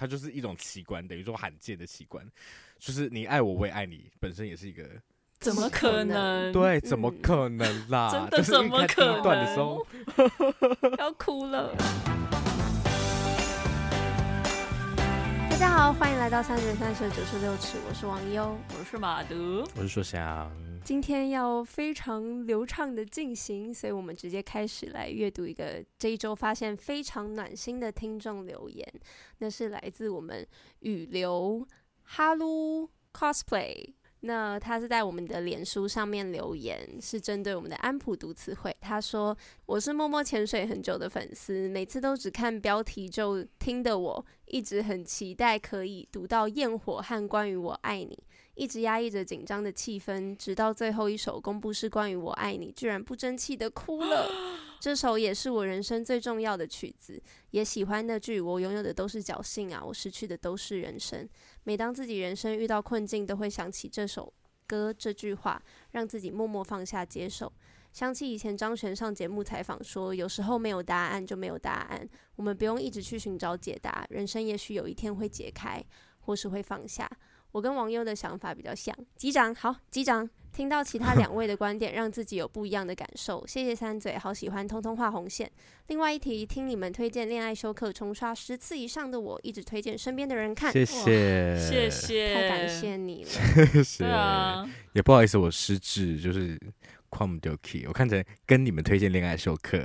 它就是一种奇观，等于说罕见的奇观，就是你爱我，我也爱你，本身也是一个。怎么可能？对，怎么可能啦？真的怎么可能？段的时候 要哭了。家好，欢迎来到三十三十九十六尺，我是王优，我是马德，我是硕翔。今天要非常流畅的进行，所以我们直接开始来阅读一个这一周发现非常暖心的听众留言，那是来自我们雨流哈喽 cosplay。那他是在我们的脸书上面留言，是针对我们的安普读词汇。他说：“我是默默潜水很久的粉丝，每次都只看标题就听的我，一直很期待可以读到焰火和关于我爱你。”一直压抑着紧张的气氛，直到最后一首公布是关于我爱你，居然不争气的哭了。这首也是我人生最重要的曲子，也喜欢那句“我拥有的都是侥幸啊，我失去的都是人生”。每当自己人生遇到困境，都会想起这首歌这句话，让自己默默放下接受。想起以前张悬上节目采访说，有时候没有答案就没有答案，我们不用一直去寻找解答，人生也许有一天会解开，或是会放下。我跟王优的想法比较像，击掌好，击掌。听到其他两位的观点，让自己有不一样的感受。谢谢三嘴，好喜欢通通画红线。另外一题，听你们推荐恋爱修课重刷十次以上的我，一直推荐身边的人看。谢谢，谢谢，太感谢你了。谢谢，对啊，也不好意思，我失智，就是。我看着跟你们推荐恋爱授课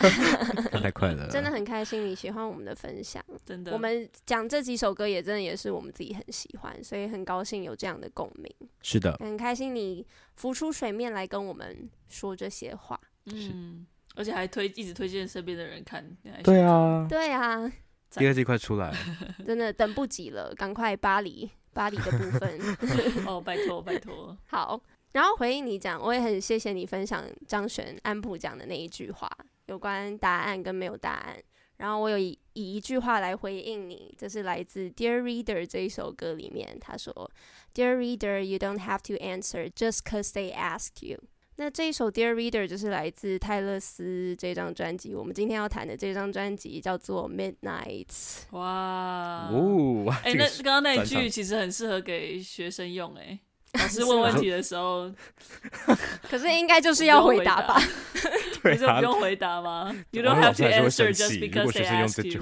太快乐了。真的很开心你喜欢我们的分享。真的。我们讲这几首歌也真的也是我们自己很喜欢所以很高兴有这样的共鸣。是的。很开心你浮出水面来跟我们说这些话。嗯。而且还推一直推荐身边的人看对啊。对啊。第二季快出来了。真的等不及了赶快巴黎巴黎的部分。哦拜托拜托。好。然后回应你讲，我也很谢谢你分享张悬安普讲的那一句话，有关答案跟没有答案。然后我有以以一句话来回应你，这是来自《Dear Reader》这一首歌里面，他说：“Dear Reader, you don't have to answer just cause they asked you。”那这一首《Dear Reader》就是来自泰勒斯这张专辑。我们今天要谈的这张专辑叫做《Midnight》。哇哦，哎、欸，那刚刚那一句其实很适合给学生用，哎。老师问问题的时候，可是应该就是要回答吧？你就不用回答吗？You don't have to answer just because they ask you。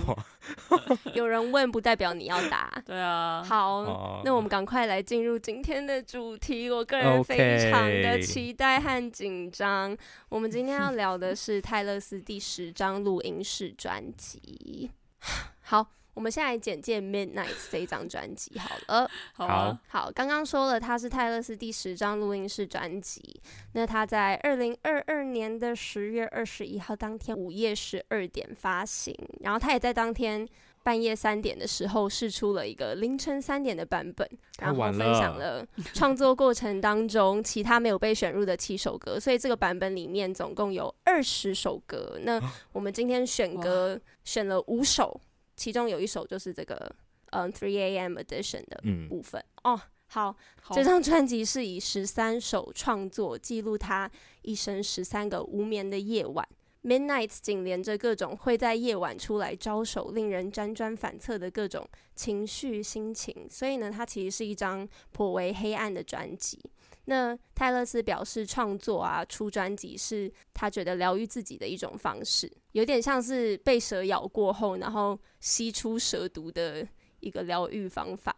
有人问不代表你要答。对啊。好，那我们赶快来进入今天的主题。我个人非常的期待和紧张。我们今天要聊的是泰勒斯第十张录音室专辑。好。我们现在来简介《Midnight》这一张专辑好了。好，好，刚刚说了，它是泰勒斯第十张录音室专辑。那他在二零二二年的十月二十一号当天午夜十二点发行，然后他也在当天半夜三点的时候试出了一个凌晨三点的版本，然后分享了创作过程当中其他没有被选入的七首歌，所以这个版本里面总共有二十首歌。那我们今天选歌选了五首。其中有一首就是这个，嗯，Three A.M. Edition 的部分。嗯、哦，好，好，这张专辑是以十三首创作记录他一生十三个无眠的夜晚。Midnight 紧连着各种会在夜晚出来招手，令人辗转反侧的各种情绪心情，所以呢，它其实是一张颇为黑暗的专辑。那泰勒斯表示，创作啊，出专辑是他觉得疗愈自己的一种方式，有点像是被蛇咬过后，然后吸出蛇毒的一个疗愈方法。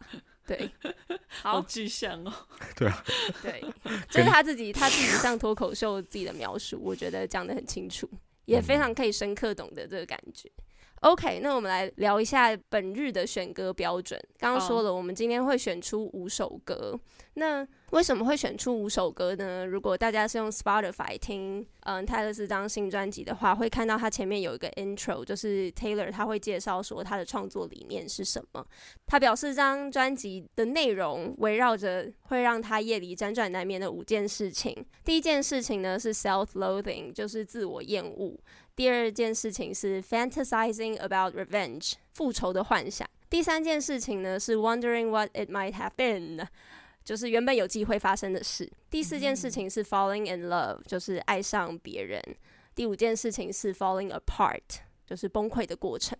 对，好，具象哦。对啊，对，这、就是他自己他自己上脱口秀自己的描述，我觉得讲得很清楚，也非常可以深刻懂得这个感觉。OK，那我们来聊一下本日的选歌标准。刚刚说了，我们今天会选出五首歌。那为什么会选出五首歌呢？如果大家是用 Spotify 听，嗯，泰勒丝这张新专辑的话，会看到他前面有一个 intro，就是 Taylor 他会介绍说他的创作理念是什么。他表示这张专辑的内容围绕着会让他夜里辗转难眠的五件事情。第一件事情呢是 self-loathing，就是自我厌恶。第二件事情是 fantasizing about revenge，复仇的幻想。第三件事情呢是 wondering what it might have been，就是原本有机会发生的事。第四件事情是 falling in love，就是爱上别人。第五件事情是 falling apart，就是崩溃的过程。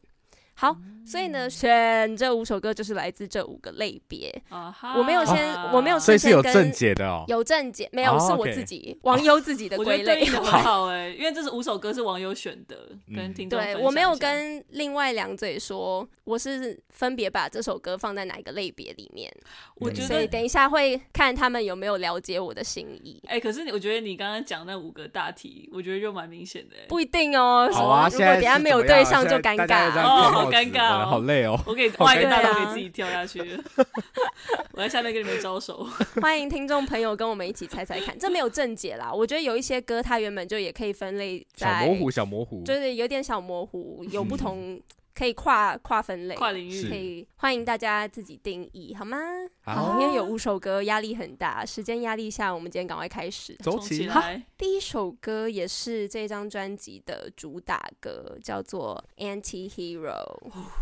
好，所以呢，选这五首歌就是来自这五个类别。啊我没有先，我没有所以是有正正解的哦，有正解，没有是我自己 网友自己的归类，很好。哎，因为这是五首歌是网友选的，跟听众对我没有跟另外两嘴说，我是分别把这首歌放在哪一个类别里面。我觉得等一下会看他们有没有了解我的心意。哎，可是我觉得你刚刚讲那五个大题，我觉得就蛮明显的。不一定哦，好啊，如果等下没有对上就尴尬哦，好尴尬哦，好累哦。我给画一个大洞给自己跳下去，我在下面跟你们招手。欢迎听众朋友跟我们一起猜猜看，这没有正解啦。我觉得有一些歌它原本就也可以分类在小模糊，小模糊，就是有点小模糊，有不同。可以跨跨分类，跨领域，可以欢迎大家自己定义，好吗？好，因为有五首歌，压力很大，时间压力下，我们今天赶快开始走起来。好，第一首歌也是这张专辑的主打歌，叫做《Anti-Hero》。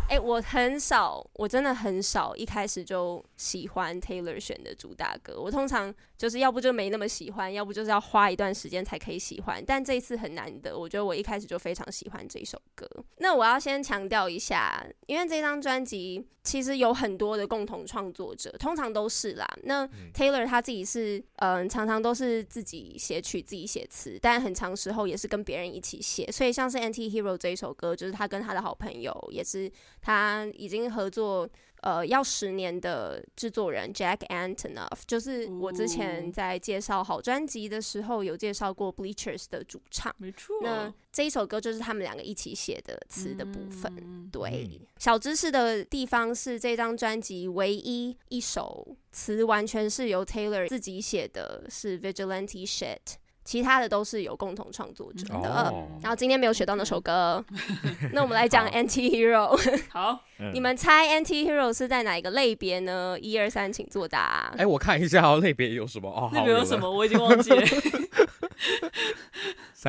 哎、欸，我很少，我真的很少一开始就喜欢 Taylor 选的主打歌。我通常就是要不就没那么喜欢，要不就是要花一段时间才可以喜欢。但这一次很难得，我觉得我一开始就非常喜欢这首歌。那我要先强调。一下，因为这张专辑其实有很多的共同创作者，通常都是啦。那 Taylor 他自己是，嗯、呃，常常都是自己写曲、自己写词，但很长时候也是跟别人一起写。所以像是《Anti-Hero》这一首歌，就是他跟他的好朋友，也是他已经合作。呃，要十年的制作人 Jack Antonoff，就是我之前在介绍好专辑的时候有介绍过 Bleachers 的主唱。没错，那这一首歌就是他们两个一起写的词的部分。嗯、对，嗯、小知识的地方是这张专辑唯一一首词完全是由 Taylor 自己写的，是 Vigilante Shit。其他的都是有共同创作者的，哦、然后今天没有学到那首歌，那我们来讲 Anti-Hero。好，你们猜 Anti-Hero 是在哪一个类别呢？一二三，请作答。哎，我看一下哦，类别有什么？哦，类别有什么？我已经忘记了。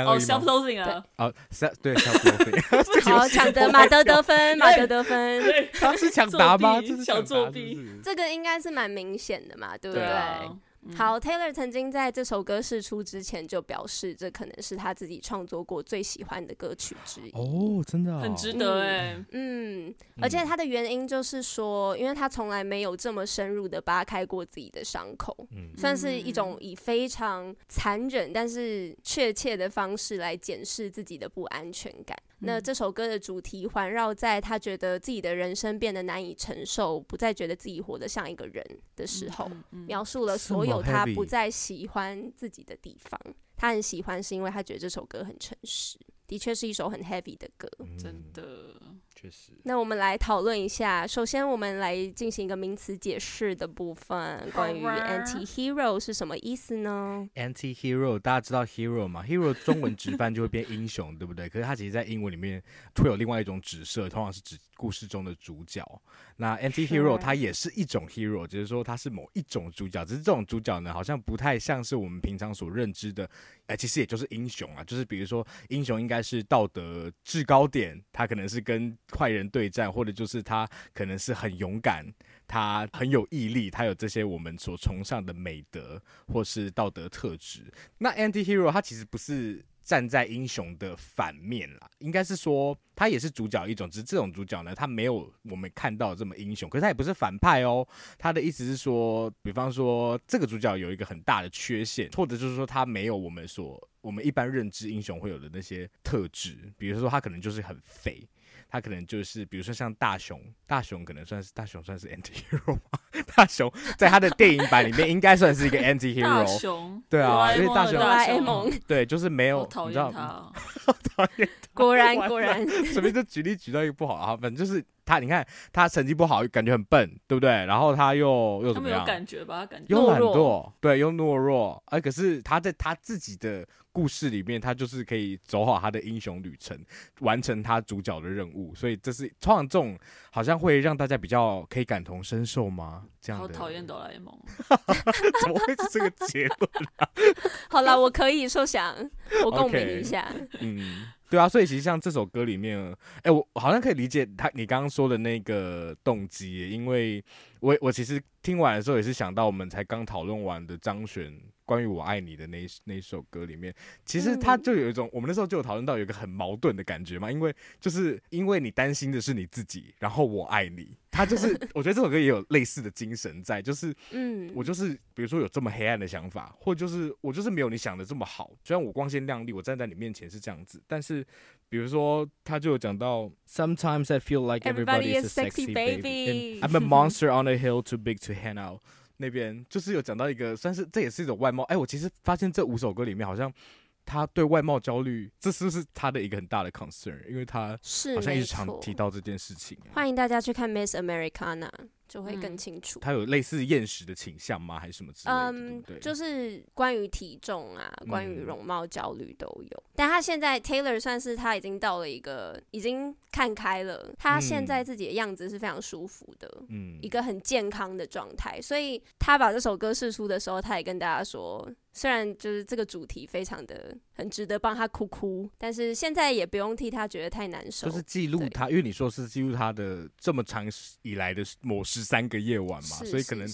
哦，self-loathing 啊。哦，三对 self-loathing。好，抢得马德得分，马德得分。他是抢答吗？这是小作弊。这个应该是蛮明显的嘛，对不对？嗯、好，Taylor 曾经在这首歌试出之前就表示，这可能是他自己创作过最喜欢的歌曲之一。哦，真的、哦，很值得哎。嗯，而且他的原因就是说，因为他从来没有这么深入的扒开过自己的伤口，嗯、算是一种以非常残忍但是确切的方式来检视自己的不安全感。那这首歌的主题环绕在他觉得自己的人生变得难以承受，不再觉得自己活得像一个人的时候，描述了所有他不再喜欢自己的地方。他很喜欢，是因为他觉得这首歌很诚实，的确是一首很 heavy 的歌，嗯、真的。确实。那我们来讨论一下，首先我们来进行一个名词解释的部分，关于 anti-hero 是什么意思呢？anti-hero 大家知道 hero 吗？hero 中文直翻就会变英雄，对不对？可是它其实在英文里面会有另外一种指涉，通常是指故事中的主角。那 anti-hero 它也是一种 hero，就是说它是某一种主角，只是这种主角呢，好像不太像是我们平常所认知的，哎、欸，其实也就是英雄啊，就是比如说英雄应该是道德制高点，他可能是跟坏人对战，或者就是他可能是很勇敢，他很有毅力，他有这些我们所崇尚的美德或是道德特质。那 anti-hero 他其实不是站在英雄的反面啦，应该是说他也是主角一种，只是这种主角呢，他没有我们看到这么英雄，可是他也不是反派哦。他的意思是说，比方说这个主角有一个很大的缺陷，或者就是说他没有我们所我们一般认知英雄会有的那些特质，比如说他可能就是很肥。他可能就是，比如说像大雄，大雄可能算是大雄算是 anti-hero 吗？大雄在他的电影版里面应该算是一个 anti-hero。大雄，对啊，因为大雄，哆啦 A 梦，对，就是没有，讨厌他，讨厌他，果然果然，随便就举例举到一个不好啊，反正就是。他，你看他成绩不好，感觉很笨，对不对？然后他又又怎么样？有感觉吧，感觉又懒惰，对，又懦弱。哎、啊，可是他在他自己的故事里面，他就是可以走好他的英雄旅程，完成他主角的任务。所以这是通常这种好像会让大家比较可以感同身受吗？这样。好讨厌哆啦 A 梦，怎么会是这个结论啊？好了，我可以受想，我共鸣一下。Okay, 嗯。对啊，所以其实像这首歌里面，哎，我好像可以理解他你刚刚说的那个动机，因为我我其实听完的时候也是想到我们才刚讨论完的张悬关于我爱你的那一那首歌里面，其实他就有一种、嗯、我们那时候就有讨论到有一个很矛盾的感觉嘛，因为就是因为你担心的是你自己，然后我爱你，他就是 我觉得这首歌也有类似的精神在，就是嗯，我就是比如说有这么黑暗的想法，或就是我就是没有你想的这么好，虽然我光鲜亮丽，我站在你面前是这样子，但是比如说他就有讲到，Sometimes I feel like everybody is a sexy baby, I'm a monster on a hill too big to hang out。那边就是有讲到一个，算是这也是一种外貌。哎，我其实发现这五首歌里面，好像他对外貌焦虑，这是不是他的一个很大的 concern？因为他好像一直常提到这件事情。欢迎大家去看 Miss Americana。就会更清楚。他有类似厌食的倾向吗？还是什么之类的？嗯，就是关于体重啊，关于容貌焦虑都有。但他现在 Taylor 算是他已经到了一个已经看开了，他现在自己的样子是非常舒服的，嗯，一个很健康的状态。所以他把这首歌试出的时候，他也跟大家说，虽然就是这个主题非常的很值得帮他哭哭，但是现在也不用替他觉得太难受。就是记录他，因为你说是记录他的这么长以来的模式。十三个夜晚嘛，所以可能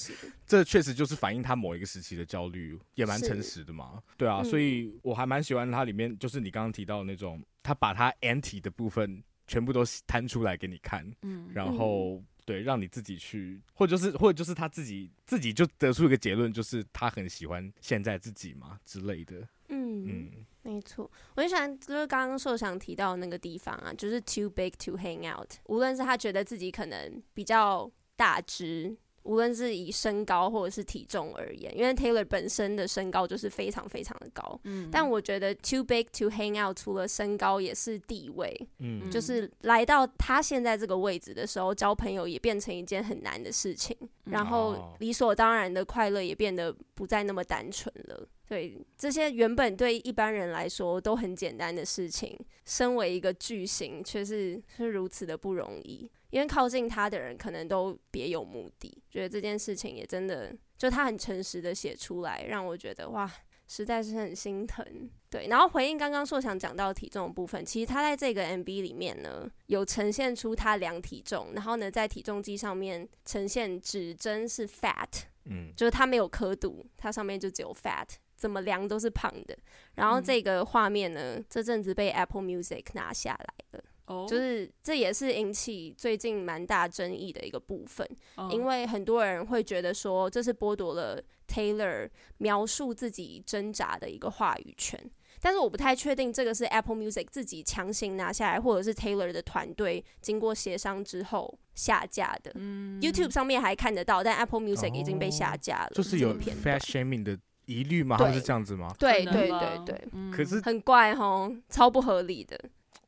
这确实就是反映他某一个时期的焦虑，也蛮诚实的嘛。对啊，所以我还蛮喜欢他里面，就是你刚刚提到的那种，他把他 anti 的部分全部都摊出来给你看，嗯，然后对，让你自己去，或者就是或者就是他自己自己就得出一个结论，就是他很喜欢现在自己嘛之类的。嗯嗯，没错，我很喜欢就是刚刚受想提到的那个地方啊，就是 too big to hang out，无论是他觉得自己可能比较。大只，无论是以身高或者是体重而言，因为 Taylor 本身的身高就是非常非常的高。嗯，但我觉得 too big to hang out 除了身高也是地位。嗯，就是来到他现在这个位置的时候，交朋友也变成一件很难的事情。然后理所当然的快乐也变得不再那么单纯了。对，这些原本对一般人来说都很简单的事情，身为一个巨星，却是是如此的不容易。因为靠近他的人可能都别有目的，觉得这件事情也真的，就他很诚实的写出来，让我觉得哇，实在是很心疼。对，然后回应刚刚硕想讲到体重的部分，其实他在这个 MV 里面呢，有呈现出他量体重，然后呢在体重机上面呈现指针是 fat，嗯，就是他没有刻度，它上面就只有 fat，怎么量都是胖的。然后这个画面呢，嗯、这阵子被 Apple Music 拿下来了。就是这也是引起最近蛮大争议的一个部分，因为很多人会觉得说这是剥夺了 Taylor 描述自己挣扎的一个话语权，但是我不太确定这个是 Apple Music 自己强行拿下来，或者是 Taylor 的团队经过协商之后下架的。YouTube 上面还看得到，但 Apple Music 已经被下架了。就是有 fat shaming 的疑虑吗？还是这样子吗？对对对对，可是很怪齁，超不合理的。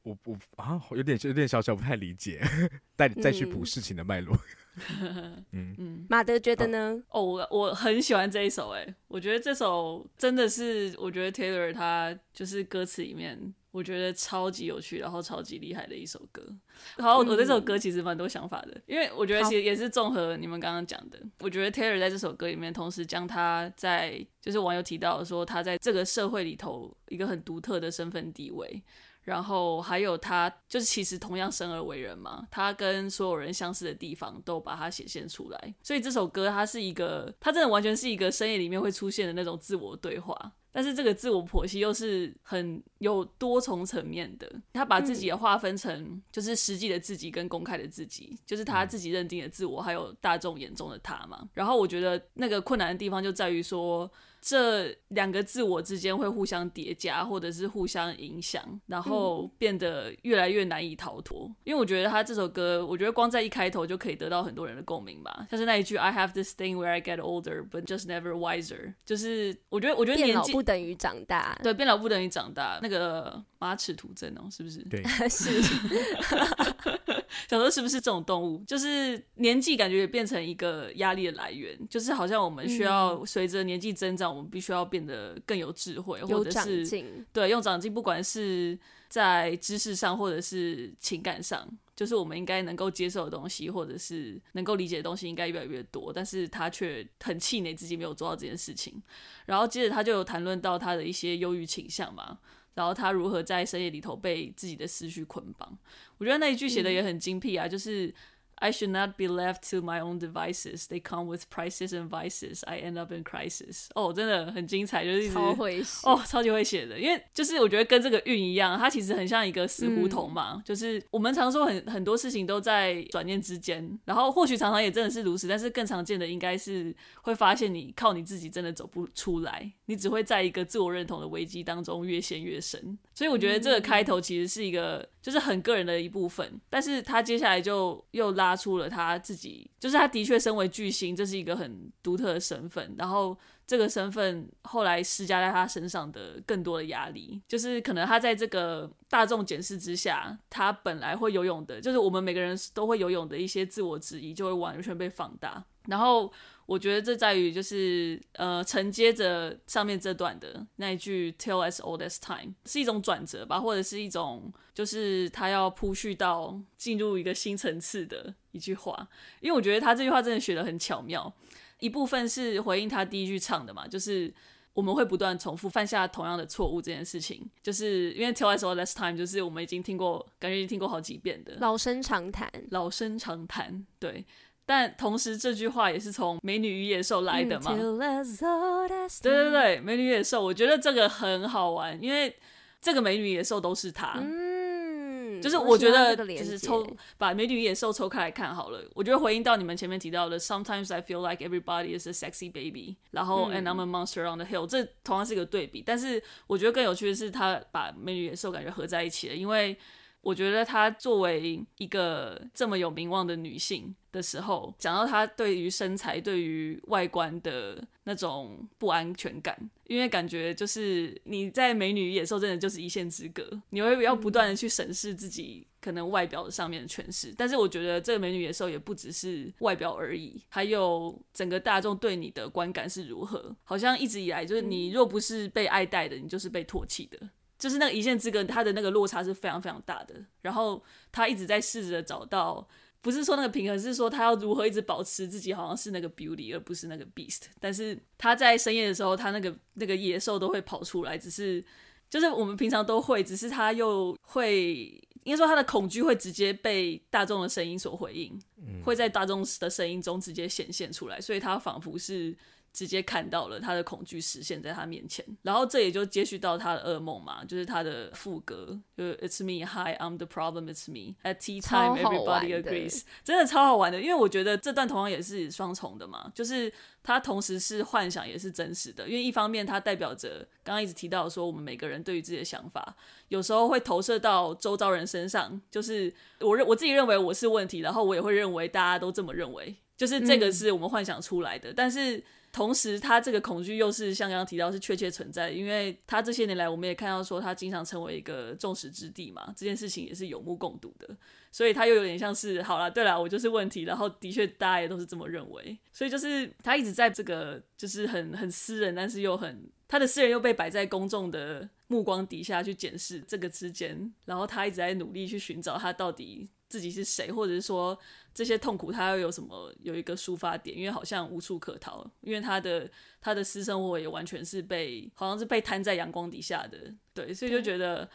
我我啊，有点有点小小不太理解，带你再去补事情的脉络。嗯嗯，马德觉得呢？哦，我我很喜欢这一首，哎，我觉得这首真的是，我觉得 Taylor 他就是歌词里面，我觉得超级有趣，然后超级厉害的一首歌。好，我对这首歌其实蛮多想法的，因为我觉得其实也是综合你们刚刚讲的。我觉得 Taylor 在这首歌里面，同时将他在就是网友提到说，他在这个社会里头一个很独特的身份地位。然后还有他，就是其实同样生而为人嘛，他跟所有人相似的地方都把它显现出来。所以这首歌它是一个，它真的完全是一个深夜里面会出现的那种自我对话。但是这个自我剖析又是很有多重层面的，他把自己也划分成就是实际的自己跟公开的自己，就是他自己认定的自我，还有大众眼中的他嘛。然后我觉得那个困难的地方就在于说。这两个自我之间会互相叠加，或者是互相影响，然后变得越来越难以逃脱。嗯、因为我觉得他这首歌，我觉得光在一开头就可以得到很多人的共鸣吧。像是那一句 “I have this thing where I get older, but just never wiser”，就是我觉得，我觉得年纪变老不等于长大，对，变老不等于长大。那个马齿图真哦，是不是？对，是。小时候是不是这种动物，就是年纪感觉也变成一个压力的来源，就是好像我们需要随着年纪增长，我们必须要变得更有智慧，或者是对用长进，不管是在知识上或者是情感上，就是我们应该能够接受的东西，或者是能够理解的东西，应该越来越多。但是他却很气馁自己没有做到这件事情，然后接着他就有谈论到他的一些忧郁倾向嘛。然后他如何在深夜里头被自己的思绪捆绑？我觉得那一句写的也很精辟啊，就是 I should not be left to my own devices. They come with prices and vices. I end up in crisis. 哦，真的很精彩，就是超会写哦，超级会写的。因为就是我觉得跟这个运一样，它其实很像一个死胡同嘛。嗯、就是我们常说很很多事情都在转念之间，然后或许常常也真的是如此，但是更常见的应该是会发现你靠你自己真的走不出来，你只会在一个自我认同的危机当中越陷越深。所以我觉得这个开头其实是一个就是很个人的一部分，但是他接下来就又拉。出了他自己，就是他的确身为巨星，这是一个很独特的身份。然后这个身份后来施加在他身上的更多的压力，就是可能他在这个大众检视之下，他本来会游泳的，就是我们每个人都会游泳的一些自我质疑，就会完全被放大。然后。我觉得这在于就是呃承接着上面这段的那一句 “Tale as old as time” 是一种转折吧，或者是一种就是他要铺叙到进入一个新层次的一句话。因为我觉得他这句话真的写的很巧妙，一部分是回应他第一句唱的嘛，就是我们会不断重复犯下同样的错误这件事情，就是因为 “Tale as old as time” 就是我们已经听过，感觉已经听过好几遍的老生常谈，老生常谈，对。但同时，这句话也是从《美女与野兽》来的嘛？对对对，《美女与野兽》，我觉得这个很好玩，因为这个美女野兽都是他。嗯，就是我觉得，就是抽把《美女与野兽》抽开来看好了。我觉得回应到你们前面提到的，Sometimes I feel like everybody is a sexy baby，然后 And I'm a monster on the hill，这同样是一个对比。但是我觉得更有趣的是，他把《美女与野兽》感觉合在一起了，因为。我觉得她作为一个这么有名望的女性的时候，讲到她对于身材、对于外观的那种不安全感，因为感觉就是你在《美女与野兽》真的就是一线之隔，你会要不断的去审视自己可能外表上面的诠释。但是我觉得这个《美女野兽》也不只是外表而已，还有整个大众对你的观感是如何。好像一直以来就是你若不是被爱戴的，你就是被唾弃的。就是那个一线之隔，他的那个落差是非常非常大的。然后他一直在试着找到，不是说那个平衡，是说他要如何一直保持自己好像是那个 beauty，而不是那个 beast。但是他在深夜的时候，他那个那个野兽都会跑出来，只是就是我们平常都会，只是他又会，应该说他的恐惧会直接被大众的声音所回应，会在大众的声音中直接显现出来，所以他仿佛是。直接看到了他的恐惧实现在他面前，然后这也就接续到他的噩梦嘛，就是他的副歌，就是 It's me, hi, I'm the problem, it's me. At tea time, everybody agrees，真的超好玩的，因为我觉得这段同样也是双重的嘛，就是它同时是幻想也是真实的，因为一方面它代表着刚刚一直提到说我们每个人对于自己的想法，有时候会投射到周遭人身上，就是我认我自己认为我是问题，然后我也会认为大家都这么认为，就是这个是我们幻想出来的，嗯、但是。同时，他这个恐惧又是像刚刚提到是确切存在，因为他这些年来我们也看到说他经常成为一个众矢之的嘛，这件事情也是有目共睹的，所以他又有点像是好了，对了，我就是问题，然后的确大家也都是这么认为，所以就是他一直在这个就是很很私人，但是又很他的私人又被摆在公众的目光底下去检视这个之间，然后他一直在努力去寻找他到底自己是谁，或者是说。这些痛苦，他又有什么有一个抒发点？因为好像无处可逃，因为他的他的私生活也完全是被好像是被摊在阳光底下的，对，所以就觉得。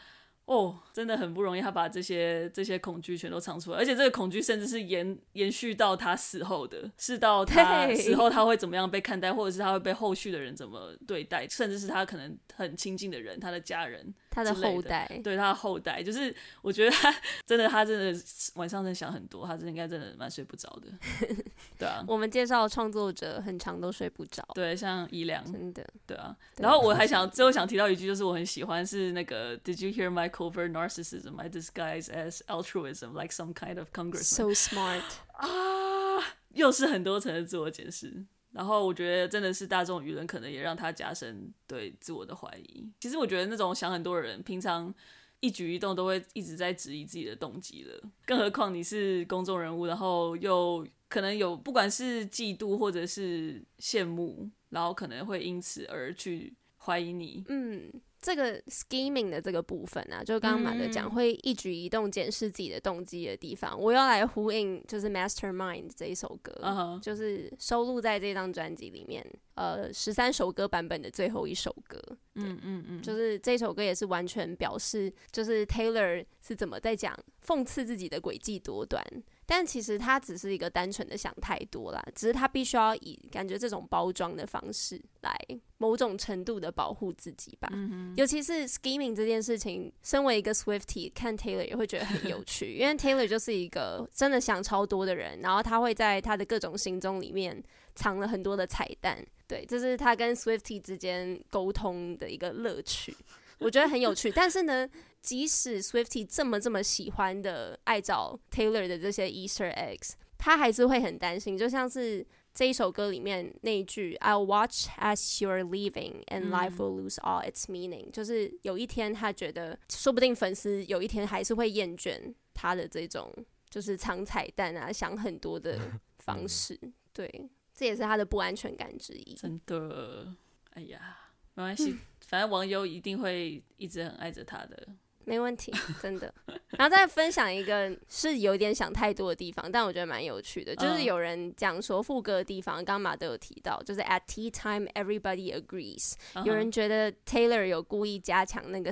哦，真的很不容易，他把这些这些恐惧全都唱出来，而且这个恐惧甚至是延延续到他死后的，是到他死后他会怎么样被看待，或者是他会被后续的人怎么对待，甚至是他可能很亲近的人，他的家人，他的后代，对他的后代，就是我觉得他 真的，他真的晚上在想很多，他真的应该真的蛮睡不着的，对啊。我们介绍创作者很长都睡不着，对，像伊良，真的，对啊。然后我还想最后想提到一句，就是我很喜欢是那个 Did you hear my covert narcissism I disguise as altruism, like some kind of congressman. So smart 啊，又是很多层的自我解释。然后我觉得真的是大众舆论可能也让他加深对自我的怀疑。其实我觉得那种想很多的人，平常一举一动都会一直在质疑自己的动机了，更何况你是公众人物，然后又可能有不管是嫉妒或者是羡慕，然后可能会因此而去怀疑你。嗯。这个 scheming 的这个部分啊，就刚刚马德讲、嗯、会一举一动检视自己的动机的地方，我要来呼应，就是 Mastermind 这一首歌，uh huh. 就是收录在这张专辑里面，呃，十三首歌版本的最后一首歌。嗯嗯嗯，就是这首歌也是完全表示，就是 Taylor 是怎么在讲讽刺自己的诡计多端。但其实他只是一个单纯的想太多啦，只是他必须要以感觉这种包装的方式来某种程度的保护自己吧。嗯、尤其是 scheming 这件事情，身为一个 Swiftie 看 Taylor 也会觉得很有趣，因为 Taylor 就是一个真的想超多的人，然后他会在他的各种行踪里面藏了很多的彩蛋。对，这是他跟 Swiftie 之间沟通的一个乐趣，我觉得很有趣。但是呢，即使 Swiftie 这么这么喜欢的爱找 Taylor 的这些 Easter eggs，他还是会很担心。就像是这一首歌里面那一句 "I'll watch as you're leaving and life will lose all its meaning"，、嗯、就是有一天他觉得，说不定粉丝有一天还是会厌倦他的这种就是藏彩蛋啊、想很多的 方式。对，这也是他的不安全感之一。真的，哎呀，没关系，反正网友一定会一直很爱着他的。没问题，真的。然后再分享一个是有点想太多的地方，但我觉得蛮有趣的，就是有人讲说副歌的地方，刚刚马都有提到，就是 at tea time everybody agrees。有人觉得 Taylor 有故意加强那个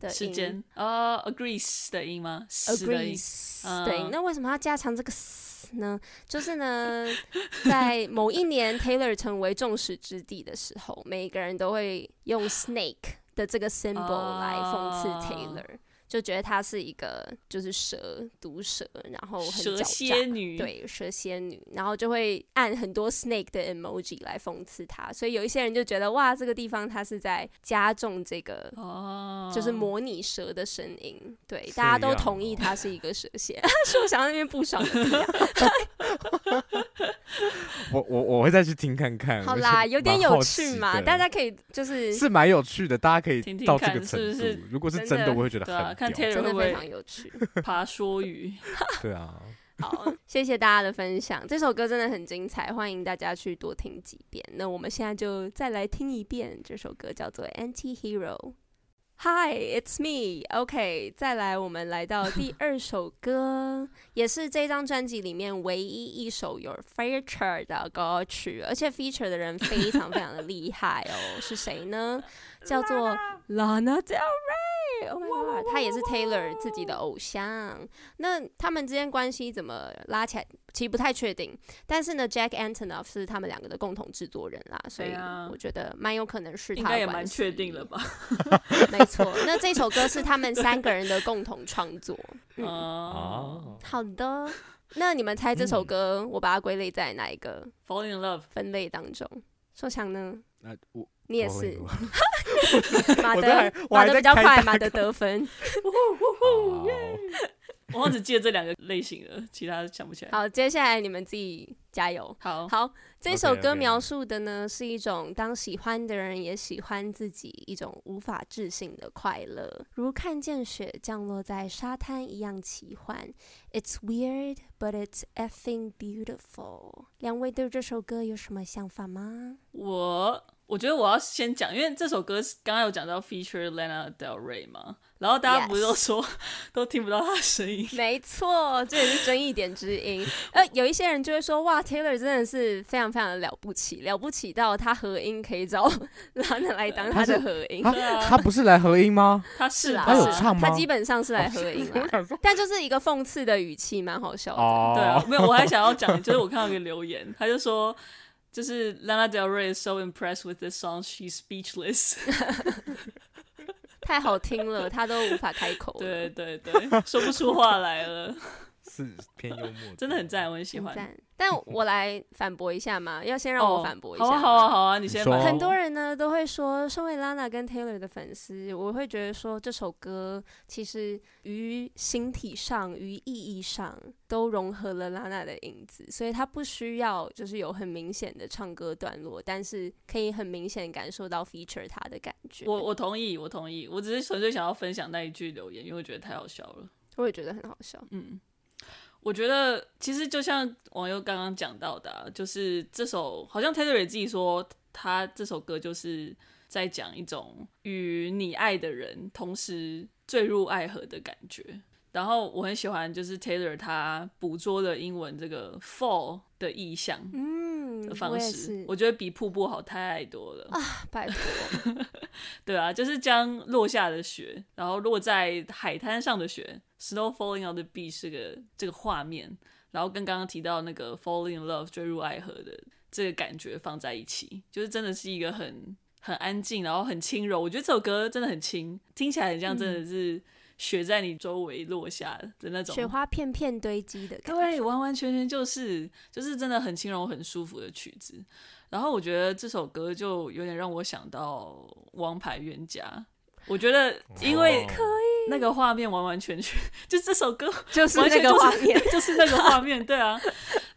的时间，哦，agrees 的音吗？agrees，对。那为什么要加强这个呢？就是呢，在某一年 Taylor 成为众矢之的的时候，每一个人都会用 snake。的这个 symbol 来讽刺 Taylor，、oh. 就觉得她是一个就是蛇毒蛇，然后很蛇仙女，对，蛇仙女，然后就会按很多 snake 的 emoji 来讽刺她，所以有一些人就觉得哇，这个地方他是在加重这个，oh. 就是模拟蛇的声音，对，大家都同意她是一个蛇蝎，是我想到那边不爽的地方。我我我会再去听看看。好啦，有点有趣嘛，大家可以就是是蛮有趣的，大家可以到这个程度。是不是如果是真的，我会觉得很屌，看 Taylor 真的非常有趣。爬说语，对啊。好，谢谢大家的分享，这首歌真的很精彩，欢迎大家去多听几遍。那我们现在就再来听一遍这首歌，叫做《Anti-Hero》。Hi, it's me. OK，再来，我们来到第二首歌，也是这张专辑里面唯一一首有 feature 的歌曲，而且 feature 的人非常非常的厉害哦，是谁呢？叫做 Lana Del Rey。Oh my god，他也是 Taylor 自己的偶像。那他们之间关系怎么拉起来？其实不太确定，但是呢，Jack Antonoff 是他们两个的共同制作人啦，所以我觉得蛮有可能是他。应该也蛮确定了吧？没错，那这首歌是他们三个人的共同创作。嗯，哦，好的。那你们猜这首歌，我把它归类在哪一个 Fall in Love 分类当中？说强呢？那我你也是。马德，马德比较快，马德得分。我只记得这两个类型的，其他想不起来。好，接下来你们自己加油。好，好，这首歌描述的呢，okay, okay. 是一种当喜欢的人也喜欢自己，一种无法置信的快乐，如看见雪降落在沙滩一样奇幻。It's weird, but it's effing beautiful。两位对这首歌有什么想法吗？我我觉得我要先讲，因为这首歌刚刚有讲到 feature Lana Del Rey 嘛。然后大家不是都说 Yes. 都听不到他的声音？没错，这也是争议点之一。呃，有一些人就会说，哇，Taylor 真的是非常非常的了不起，了不起到他合音可以找 Lana 来当他的合音。他，他不是来合音吗？他是啊，他有唱吗？他基本上是来合音啊，但就是一个讽刺的语气，蛮好笑的。哦、对啊，没有，我还想要讲，就是我看到一个留言，他就说，就是 Lana Del Rey is so impressed with this song, she's speechless。太好听了，他都无法开口。对对对，说不出话来了。 是偏幽默，真的很赞，我很喜欢。但我来反驳一下嘛，要先让我反驳一下。好啊，好啊，好啊，你先。很多人呢都会说，身为 Lana 跟 Taylor 的粉丝，我会觉得说这首歌其实于形体上、于意义上都融合了 Lana 的影子，所以他不需要就是有很明显的唱歌段落，但是可以很明显感受到 feature 他的感觉。我我同意，我同意，我只是纯粹想要分享那一句留言，因为我觉得太好笑了。我也觉得很好笑，嗯。我觉得其实就像网友刚刚讲到的，就是这首好像 Taylor 自己说，他这首歌就是在讲一种与你爱的人同时坠入爱河的感觉。然后我很喜欢就是 Taylor 他捕捉的英文这个 fall 的意象。嗯，的方式，我，我觉得比瀑布好太多了啊！拜托，对啊，就是将落下的雪，然后落在海滩上的雪，snow falling on the beach 是个这个画面，然后跟刚刚提到那个 falling in love 坠入爱河的这个感觉放在一起，就是真的是一个很很安静，然后很轻柔。我觉得这首歌真的很轻，听起来很像真的是。嗯雪在你周围落下的那种，雪花片片堆积的感觉，对，完完全全就是，就是真的很轻柔、很舒服的曲子。然后我觉得这首歌就有点让我想到《王牌冤家》，我觉得因为可以那个画面完完全全 就这首歌 就是那个画面，就是那个画面，对啊。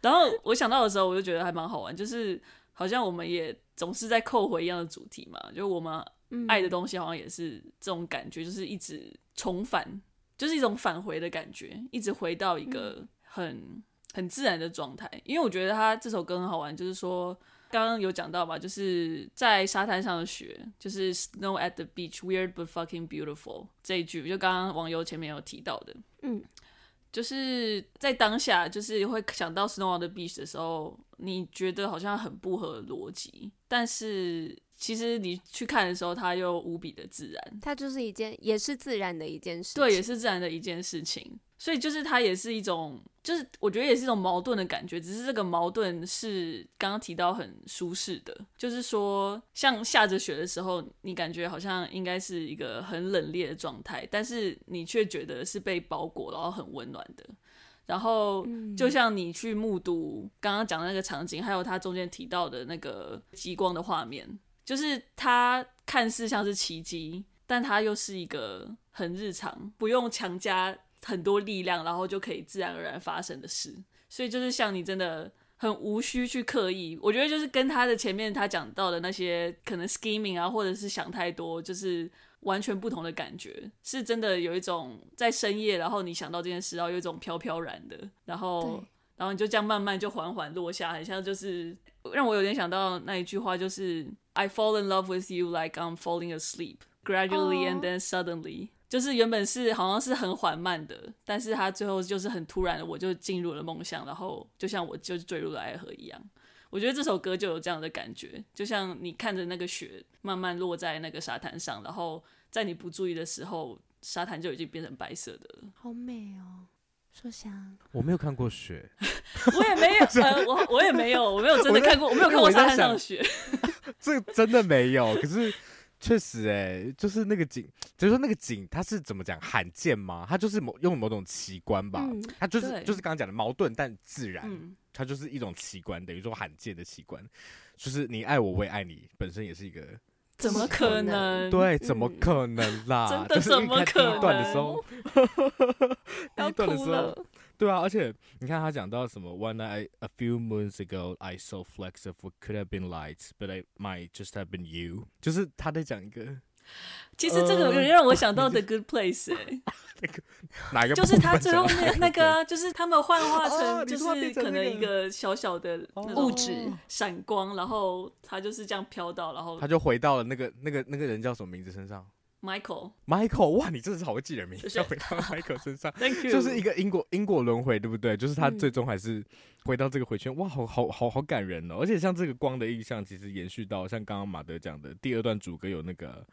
然后我想到的时候，我就觉得还蛮好玩，就是好像我们也总是在扣回一样的主题嘛，就我们。爱的东西好像也是这种感觉，就是一直重返，就是一种返回的感觉，一直回到一个很很自然的状态。因为我觉得他这首歌很好玩，就是说刚刚有讲到吧，就是在沙滩上的雪，就是 Snow at the beach, weird but fucking beautiful 这一句，就刚刚网友前面有提到的，嗯，就是在当下，就是会想到 Snow on the beach 的时候，你觉得好像很不合逻辑，但是。其实你去看的时候，它又无比的自然，它就是一件也是自然的一件事情，对，也是自然的一件事情。所以就是它也是一种，就是我觉得也是一种矛盾的感觉。只是这个矛盾是刚刚提到很舒适的，就是说像下着雪的时候，你感觉好像应该是一个很冷冽的状态，但是你却觉得是被包裹，然后很温暖的。然后就像你去目睹刚刚讲的那个场景，还有它中间提到的那个极光的画面。就是它看似像是奇迹，但它又是一个很日常，不用强加很多力量，然后就可以自然而然发生的事。所以就是像你真的很无需去刻意，我觉得就是跟他的前面他讲到的那些可能 scheming 啊，或者是想太多，就是完全不同的感觉。是真的有一种在深夜，然后你想到这件事，然后有一种飘飘然的，然后然后你就这样慢慢就缓缓落下，很像就是让我有点想到那一句话，就是 I fall in love with you like I'm falling asleep gradually and then suddenly，、oh. 就是原本是好像是很缓慢的，但是他最后就是很突然的，我就进入了梦乡，然后就像我就坠入了爱河一样。我觉得这首歌就有这样的感觉，就像你看着那个雪慢慢落在那个沙滩上，然后在你不注意的时候，沙滩就已经变成白色的了。好美哦。说想，我没有看过雪，我也没有，呃，我我也没有，我没有真的看过，我，我没有看过沙滩上的雪，这真的没有。可是确实，哎，就是那个景，就是说那个景，它是怎么讲罕见吗？它就是某用某种奇观吧，嗯、它就是就是刚刚讲的矛盾但自然，嗯、它就是一种奇观，等于说罕见的奇观，就是你爱我，我也爱你，本身也是一个。怎么可能？对，怎么可能啦？真的怎么可能？第一段的时候，第一段的时候，对啊，而且你看他讲到什么？When I a few moons ago I saw flecks of what could have been lights, but it might just have been you。就是他在讲一个。其实这个让我想到 The Good Place 哎、欸，那个哪个？就是他最后那那个，就是他们幻化成就是可能一个小小的物质闪光，然后他就是这样飘到，然后他就回到了那个那个那个人叫什么名字身上？Michael，Michael，哇，你真的是好会记人名，要回到 Michael 身上，Thank you，就是一个因果因果轮回，对不对？就是他最终还是回到这个回圈，哇，好好好好感人哦！而且像这个光的印象，其实延续到像刚刚马德讲的第二段主歌有那个。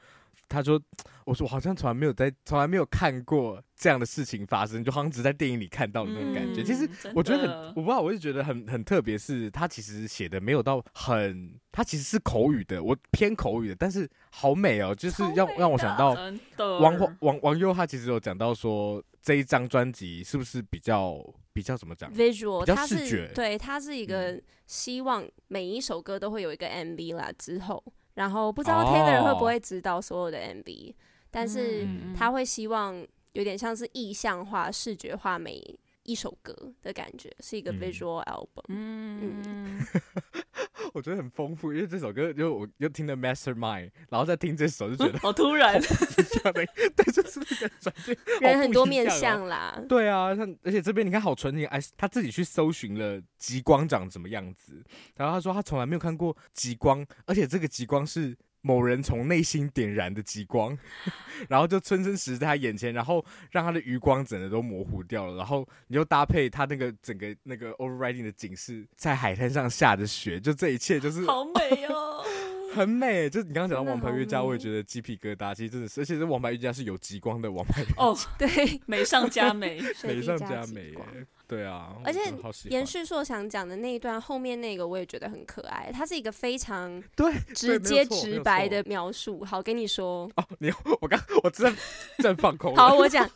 他说：“我说我好像从来没有在，从来没有看过这样的事情发生，就好像只在电影里看到的那种感觉。嗯、其实我觉得很，我不知道，我就觉得很很特别，是他其实写的没有到很，他其实是口语的，我偏口语的，但是好美哦，就是让让我想到王王王佑，他其实有讲到说这一张专辑是不是比较比较怎么讲？visual，比较视觉，对，它是一个希望每一首歌都会有一个 MV 啦，之后。”然后不知道 Taylor 会不会指导所有的 MV，、哦、但是他会希望有点像是意象化、视觉化每一首歌的感觉，是一个 visual album。嗯，嗯 我觉得很丰富，因为这首歌就我又听了 Mastermind，然后再听这首就觉得、嗯、好突然，对，就是那个转变，人很多面相啦。对啊，像而且这边你看好纯情，哎，他自己去搜寻了极光长什么样子，然后他说他从来没有看过极光，而且这个极光是某人从内心点燃的极光，然后就村真实在他眼前，然后让他的余光整个都模糊掉了。然后你又搭配他那个整个那个 overriding 的景示，在海滩上下着雪，就这一切就是好美哦。很美，就你刚刚讲到王牌月假，我也觉得鸡皮疙瘩。其实真的是，而且这王牌月假是有极光的王牌月假哦，对，美上加美，美上加美，对啊。而且延续硕想讲的那一段后面那个，我也觉得很可爱。它是一个非常对直接直白的描述。好，跟你说哦，你我刚我正正放空。好，我讲。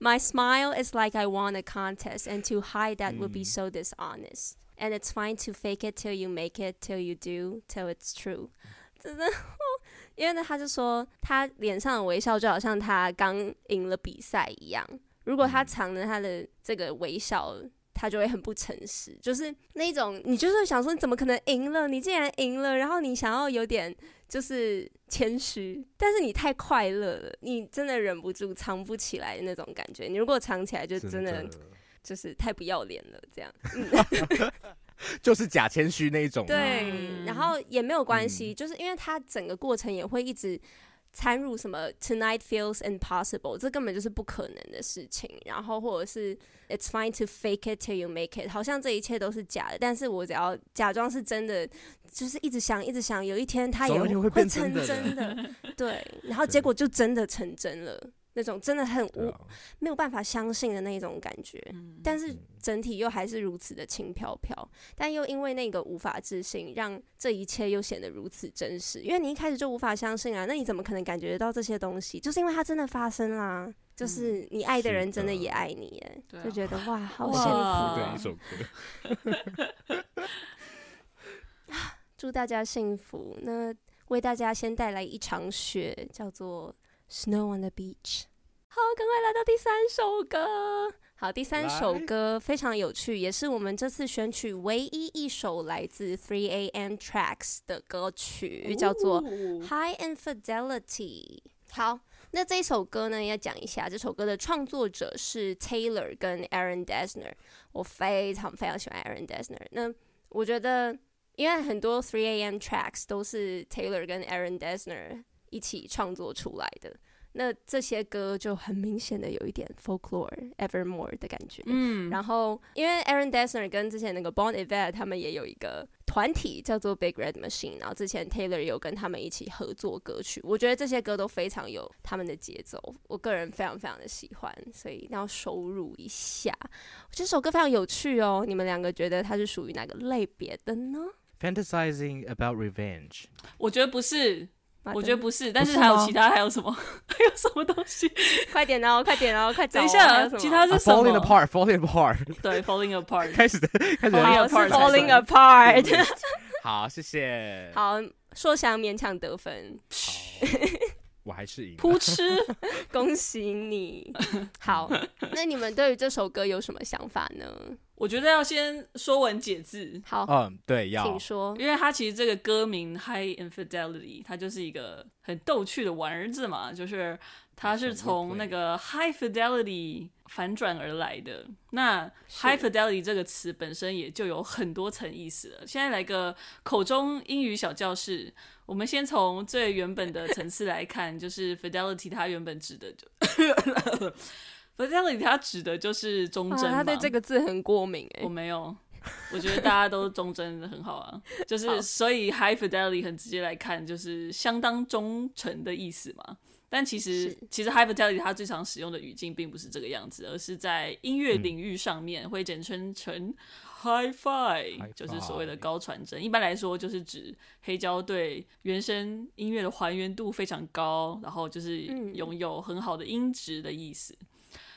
My smile is like I won a contest, and to hide that would be so dishonest. And it's fine to fake it till you make it, till you do, till it's true。真的，因为呢，他就说他脸上的微笑就好像他刚赢了比赛一样。如果他藏着他的这个微笑，他就会很不诚实。就是那种你就是想说，你怎么可能赢了？你竟然赢了，然后你想要有点就是谦虚，但是你太快乐了，你真的忍不住藏不起来的那种感觉。你如果藏起来，就真的。就是太不要脸了，这样，就是假谦虚那一种。对，然后也没有关系，嗯、就是因为他整个过程也会一直掺入什么 “tonight feels impossible”，这根本就是不可能的事情。然后或者是 “it's fine to fake it till you make it”，好像这一切都是假的，但是我只要假装是真的，就是一直想，一直想，有一天它也会成真的。对，然后 结果就真的成真了。那种真的很无没有办法相信的那种感觉，但是整体又还是如此的轻飘飘，但又因为那个无法置信，让这一切又显得如此真实。因为你一开始就无法相信啊，那你怎么可能感觉到这些东西？就是因为它真的发生啦，就是你爱的人真的也爱你，哎，就觉得哇，好幸福的一首歌。祝大家幸福。那为大家先带来一场雪，叫做。Snow on the beach。好，赶快来到第三首歌。好，第三首歌非常有趣，也是我们这次选取唯一一首来自 Three AM Tracks 的歌曲，叫做《High Infidelity》。好，那这一首歌呢，要讲一下，这首歌的创作者是 Taylor 跟 Aaron Dessner。我非常非常喜欢 Aaron Dessner。那我觉得，因为很多 Three AM Tracks 都是 Taylor 跟 Aaron Dessner。一起创作出来的，那这些歌就很明显的有一点 folklore evermore 的感觉。嗯，然后因为 Aaron Dessner 跟之前那个 Bon Iver 他们也有一个团体叫做 Big Red Machine，然后之前 Taylor 有跟他们一起合作歌曲，我觉得这些歌都非常有他们的节奏，我个人非常非常的喜欢，所以一定要收入一下。这首歌非常有趣哦，你们两个觉得它是属于哪个类别的呢？Fantasizing about revenge，我觉得不是。我觉得不是，但是还有其他，还有什么？还有什么东西？快点哦，快点哦，快等一下，其他是什么？Falling apart, falling apart。对，falling apart。开始，开始。好，是 falling apart。好，谢谢。好，硕翔勉强得分。我还是赢。扑哧，恭喜你。好，那你们对于这首歌有什么想法呢？我觉得要先说文解字。好，嗯，对，要，请说。因为它其实这个歌名《High Infidelity》，它就是一个很逗趣的玩儿字嘛，就是它是从那个 High Fidelity 反转而来的。那 High Fidelity 这个词本身也就有很多层意思了。现在来个口中英语小教室，我们先从最原本的层次来看，就是 Fidelity 它原本指的就。Fidelity 它指的就是忠贞嘛。他对这个字很过敏哎。我没有，我觉得大家都忠贞的很好啊。就是所以 High Fidelity 很直接来看，就是相当忠诚的意思嘛。但其实其实 High Fidelity 它最常使用的语境并不是这个样子，而是在音乐领域上面会简称成 Hi-Fi，就是所谓的高传真。一般来说就是指黑胶对原声音乐的还原度非常高，然后就是拥有很好的音质的意思。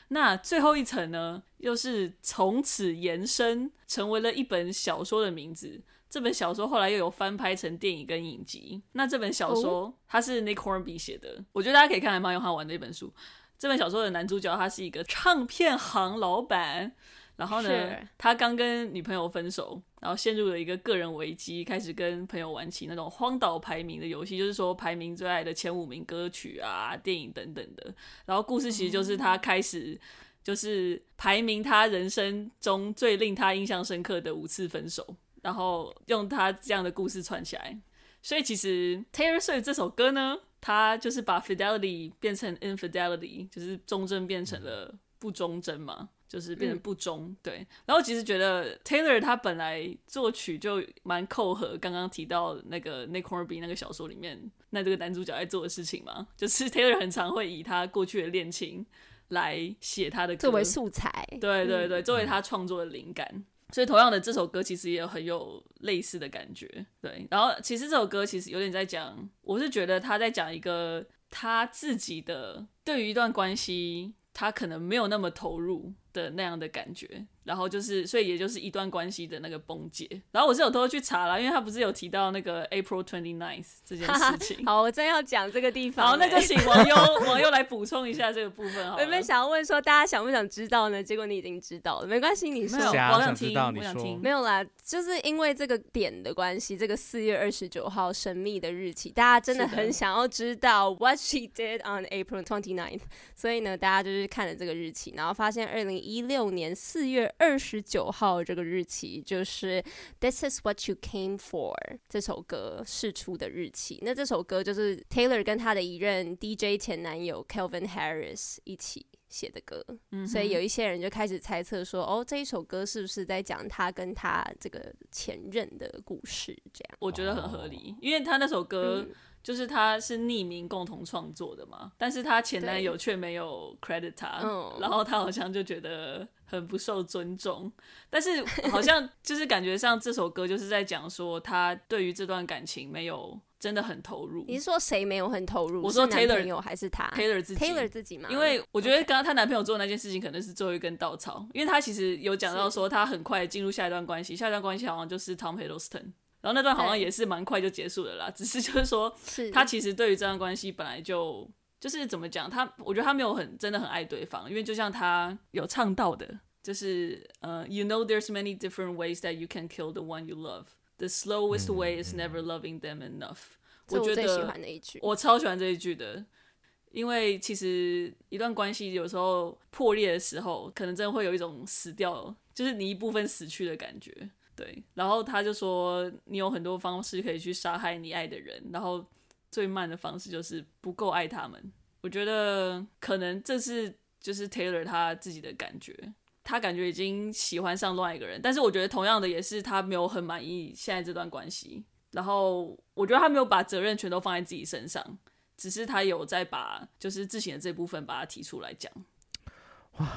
那最后一层呢，又是从此延伸成为了一本小说的名字。这本小说后来又有翻拍成电影跟影集。那这本小说它是 Nick Hornby 写的，我觉得大家可以看还蛮有好玩的一本书。这本小说的男主角他是一个唱片行老板。然后呢，他刚跟女朋友分手，然后陷入了一个个人危机，开始跟朋友玩起那种荒岛排名的游戏，就是说排名最爱的前五名歌曲啊、电影等等的。然后故事其实就是他开始就是排名他人生中最令他印象深刻的五次分手，然后用他这样的故事串起来。所以其实 Taylor Swift 这首歌呢，它就是把 fidelity 变成 infidelity，就是忠贞变成了不忠贞嘛，就是变成不忠。嗯、对，然后其实觉得 Taylor 他本来作曲就蛮扣合刚刚提到那个 Nick Hornby 那个小说里面那这个男主角在做的事情嘛，就是 Taylor 很常会以他过去的恋情来写他的歌作为素材，对对对，作为他创作的灵感。所以，同样的这首歌其实也有很有类似的感觉，对。然后，其实这首歌其实有点在讲，我是觉得他在讲一个他自己的对于一段关系，他可能没有那么投入的那样的感觉。然后就是，所以也就是一段关系的那个崩解。然后我是有偷偷去查了，因为他不是有提到那个 April twenty ninth 这件事情。好，我真要讲这个地方。好，那就请王优王优来补充一下这个部分。好，原本想要问说大家想不想知道呢？结果你已经知道了，没关系，你说。没有，我想听，我想听。没有啦，就是因为这个点的关系，这个四月二十九号神秘的日期，大家真的很想要知道 What she did on April twenty ninth。所以呢，大家就是看了这个日期，然后发现二零一六年四月。二十九号这个日期就是《This Is What You Came For》这首歌释出的日期。那这首歌就是 Taylor 跟他的一任 DJ 前男友 Kelvin Harris 一起写的歌，嗯、所以有一些人就开始猜测说，哦，这一首歌是不是在讲他跟他这个前任的故事？这样我觉得很合理，因为他那首歌。嗯就是他是匿名共同创作的嘛，但是他前男友却没有 credit 他，然后他好像就觉得很不受尊重，但是好像 就是感觉上这首歌就是在讲说他对于这段感情没有真的很投入。你是说谁没有很投入？我说 Taylor 还是他？Taylor 自己，Taylor 自己嘛？因为我觉得刚刚她男朋友做的那件事情可能是最后一根稻草，因为他其实有讲到说他很快进入下一段关系，下一段关系好像就是 Tom Hiddleston。然后那段好像也是蛮快就结束了啦，只是就是说，他其实对于这段关系本来就就是怎么讲，他我觉得他没有很真的很爱对方，因为就像他有唱到的，就是呃，You know there's many different ways that you can kill the one you love. The slowest way is never loving them enough. 我觉得我最喜欢的一句，我超喜欢这一句的，因为其实一段关系有时候破裂的时候，可能真的会有一种死掉，就是你一部分死去的感觉。对，然后他就说，你有很多方式可以去杀害你爱的人，然后最慢的方式就是不够爱他们。我觉得可能这是就是 Taylor 他自己的感觉，他感觉已经喜欢上另外一个人，但是我觉得同样的也是他没有很满意现在这段关系。然后我觉得他没有把责任全都放在自己身上，只是他有在把就是自省的这部分把它提出来讲。哇。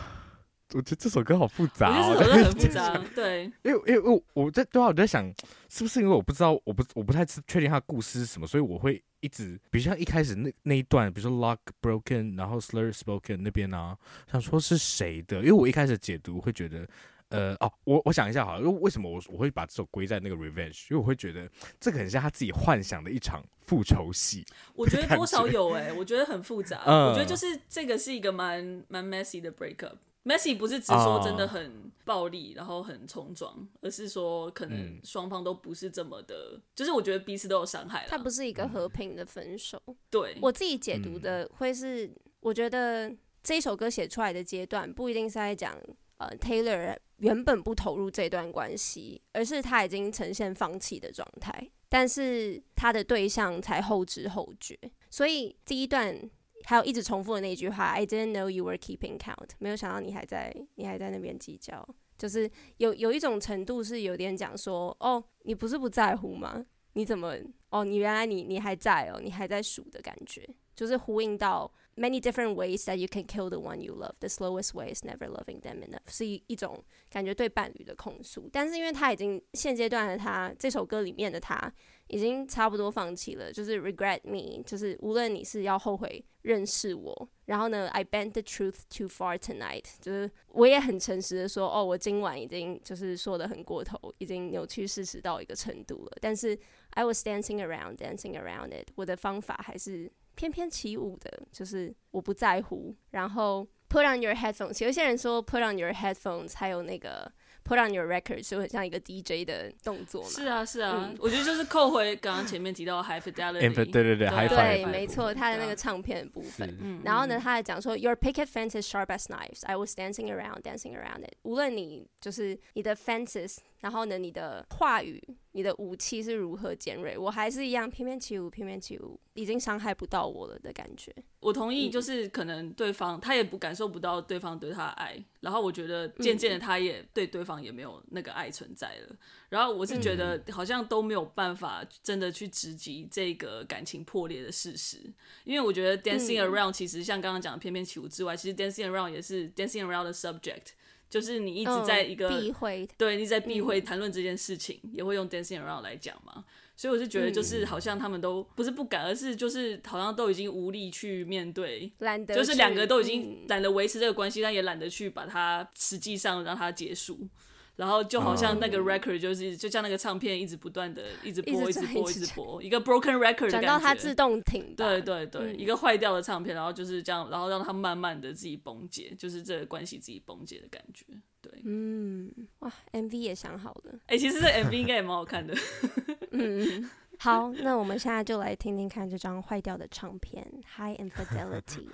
我觉得这首歌好复杂，哦，我觉得这首歌 很复杂。对，因为因为我我在对啊，我在想，是不是因为我不知道，我不我不太确定他的故事是什么，所以我会一直，比如像一开始那那一段，比如说 lock broken，然后 slur spoken 那边呢，啊，想说是谁的？因为我一开始解读会觉得，呃，哦，我我想一下好了，为什么我我会把这首归在那个 revenge？因为我会觉得这个很像他自己幻想的一场复仇戏。我觉得多少有哎，欸，我觉得很复杂。嗯，我觉得就是这个是一个蛮蛮 messy 的 breakup。Messy 不是只说真的很暴力，oh. 然后很冲撞，而是说可能双方都不是这么的，嗯、就是我觉得彼此都有伤害了。它不是一个和平的分手。对，我自己解读的会是，我觉得这一首歌写出来的阶段不一定是在讲呃 Taylor 原本不投入这段关系，而是他已经呈现放弃的状态，但是他的对象才后知后觉，所以第一段。还有一直重复的那句话，I didn't know you were keeping count。没有想到你还在，你还在那边计较，就是有有一种程度是有点讲说，哦，你不是不在乎吗？你怎么，哦，你原来你你还在哦，你还在数的感觉，就是呼应到。Many different ways that you can kill the one you love. The slowest way is never loving them enough. 是一一种感觉对伴侣的控诉，但是因为他已经现阶段的他这首歌里面的他已经差不多放弃了，就是 regret me，就是无论你是要后悔认识我，然后呢，I bent the truth too far tonight，就是我也很诚实的说，哦，我今晚已经就是说得很过头，已经扭曲事实到一个程度了，但是 I was dancing around, dancing around it，我的方法还是。翩翩起舞的，就是我不在乎。然后 put on your headphones，有些人说 put on your headphones，还有那个 put on your record 就很像一个 DJ 的动作嘛。是啊，是啊，嗯、我觉得就是扣回刚刚前面提到 High Fidelity，对对对，对 High 对，Five 没错，他的那个唱片的部分。嗯、然后呢，他还讲说，Your picket fence is sharp as knives. I was dancing around, dancing around it. 无论你就是你的 fences，然后呢，你的话语。你的武器是如何尖锐？我还是一样翩翩起舞，翩翩起舞，已经伤害不到我了的感觉。我同意，就是可能对方、嗯、他也不感受不到对方对他的爱，然后我觉得渐渐的他也对对方也没有那个爱存在了。嗯、然后我是觉得好像都没有办法真的去直击这个感情破裂的事实，因为我觉得 Dancing Around 其实像刚刚讲的翩翩起舞之外，其实 Dancing Around 也是 Dancing Around 的 subject。就是你一直在一个、嗯、避讳，对，你在避讳谈论这件事情，嗯、也会用 dancing around 来讲嘛。所以我是觉得，就是好像他们都不是不敢，而是就是好像都已经无力去面对，懒得，就是两个都已经懒得维持这个关系，嗯、但也懒得去把它实际上让它结束。然后就好像那个 record 就是就像那个唱片一直不断的一直播一直播一直播一个 broken record 的感觉，转到它自动停。对对对，嗯、一个坏掉的唱片，然后就是这样，然后让它慢慢的自己崩解，就是这个关系自己崩解的感觉。对，嗯，哇，MV 也想好了。哎、欸，其实这 MV 应该也蛮好看的。嗯，好，那我们现在就来听听看这张坏掉的唱片《High Infidelity 》。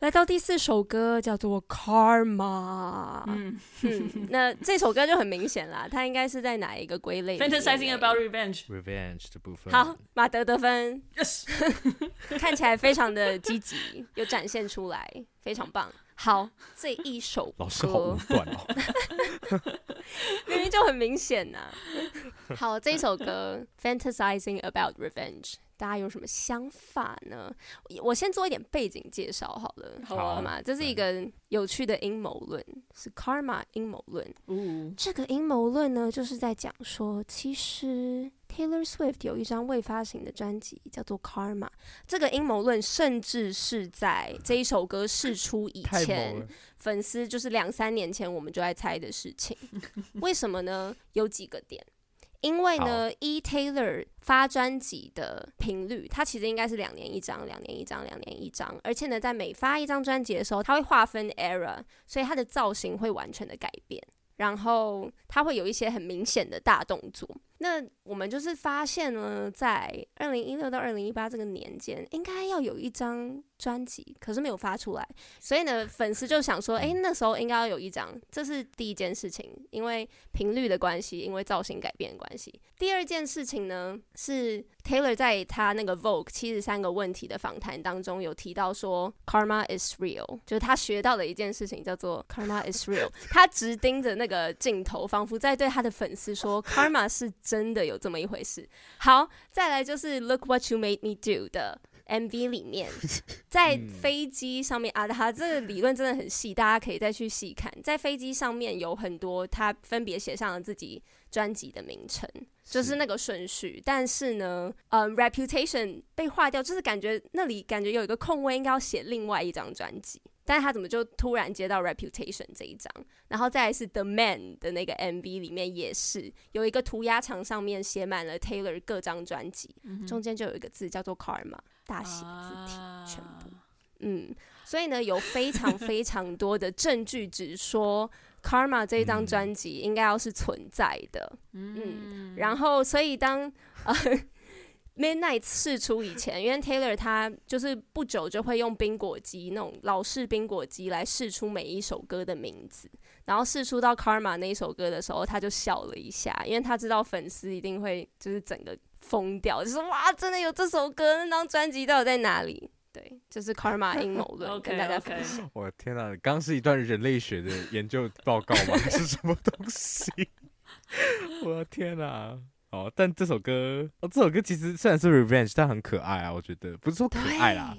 来到第四首歌，叫做《Karma》。嗯嗯，那这首歌就很明显啦，它应该是在哪一个归类？Fantasizing about revenge。Revenge 的部分。好，马德得分。Yes。看起来非常的积极，有展现出来，非常棒。好，这一首歌。老师好武断哦。明明就很明显呐。好，这一首歌《Fantasizing about Revenge》。大家有什么想法呢？我先做一点背景介绍好了，好啊、这是一个有趣的阴谋论，是 Karma 阴谋论。嗯、这个阴谋论呢，就是在讲说，其实 Taylor Swift 有一张未发行的专辑叫做 Karma。这个阴谋论甚至是在这一首歌释出以前，粉丝就是两三年前我们就在猜的事情。为什么呢？有几个点。因为呢，E Taylor 发专辑的频率，它其实应该是两年一张，两年一张，两年一张。而且呢，在每发一张专辑的时候，它会划分 era，所以它的造型会完全的改变，然后它会有一些很明显的大动作。那我们就是发现呢，在二零一六到二零一八这个年间，应该要有一张专辑，可是没有发出来，所以呢，粉丝就想说，哎，那时候应该要有一张，这是第一件事情，因为频率的关系，因为造型改变的关系。第二件事情呢，是 Taylor 在他那个 Vogue 七十三个问题的访谈当中有提到说，Karma is real，就是他学到的一件事情叫做 Karma is real，他直盯着那个镜头，仿佛在对他的粉丝说，Karma 是。真的有这么一回事。好，再来就是 Look What You Made Me Do 的 MV 里面，在飞机上面啊，他这个理论真的很细，大家可以再去细看。在飞机上面有很多，他分别写上了自己专辑的名称，就是那个顺序。但是呢，嗯，Reputation 被划掉，就是感觉那里感觉有一个空位，应该要写另外一张专辑。但是他怎么就突然接到 Reputation 这一张？然后再来是 The Man 的那个 MV 里面也是有一个涂鸦墙，上面写满了 Taylor 各张专辑，嗯、中间就有一个字叫做 Karma，大写字体，啊、全部。嗯，所以呢，有非常非常多的证据指说 Karma 这一张专辑应该要是存在的。嗯，嗯，然后所以当呃。Midnight 试出以前，因为 Taylor 他就是不久就会用冰果机那种老式冰果机来试出每一首歌的名字，然后试出到 Karma 那一首歌的时候，他就笑了一下，因为他知道粉丝一定会就是整个疯掉，就是哇，真的有这首歌，那张专辑到底在哪里？对，就是 Karma 阴谋论，跟大家分享。我的天哪，刚刚是一段人类学的研究报告吗？是什么东西？我的天哪！哦，但这首歌，哦，这首歌其实虽然是 Revenge，但很可爱啊，我觉得不是说可爱啦，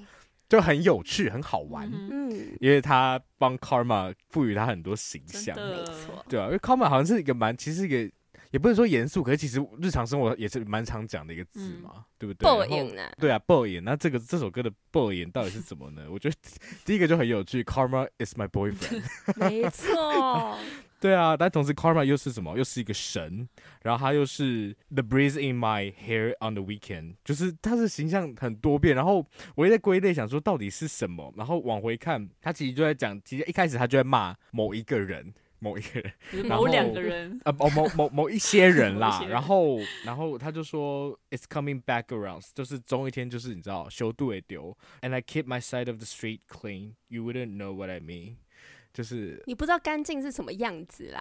就很有趣，很好玩。嗯，因为他帮 Karma 赋予他很多形象，没错，对啊，因为 Karma 好像是一个蛮，其实一个也不能说严肃，可是其实日常生活也是蛮常讲的一个字嘛，嗯、对不对？报应呢？对啊，报应。那这个这首歌的报应到底是怎么呢？我觉得 第一个就很有趣，Karma is my boyfriend，没错。对啊，但同时 Karma 又是什么？又是一个神，然后他又是 The breeze in my hair on the weekend，就是他的形象很多变。然后我也在归类，想说到底是什么？然后往回看，他其实就在讲，其实一开始他就在骂某一个人。某一个人，就是某两个人，呃，某某某某一些人啦。人然后，然后他就说，It's coming back around，就是总有一天，就是你知道，修度也丢，And I keep my side of the street clean. You wouldn't know what I mean. 就是你不知道干净是什么样子啦。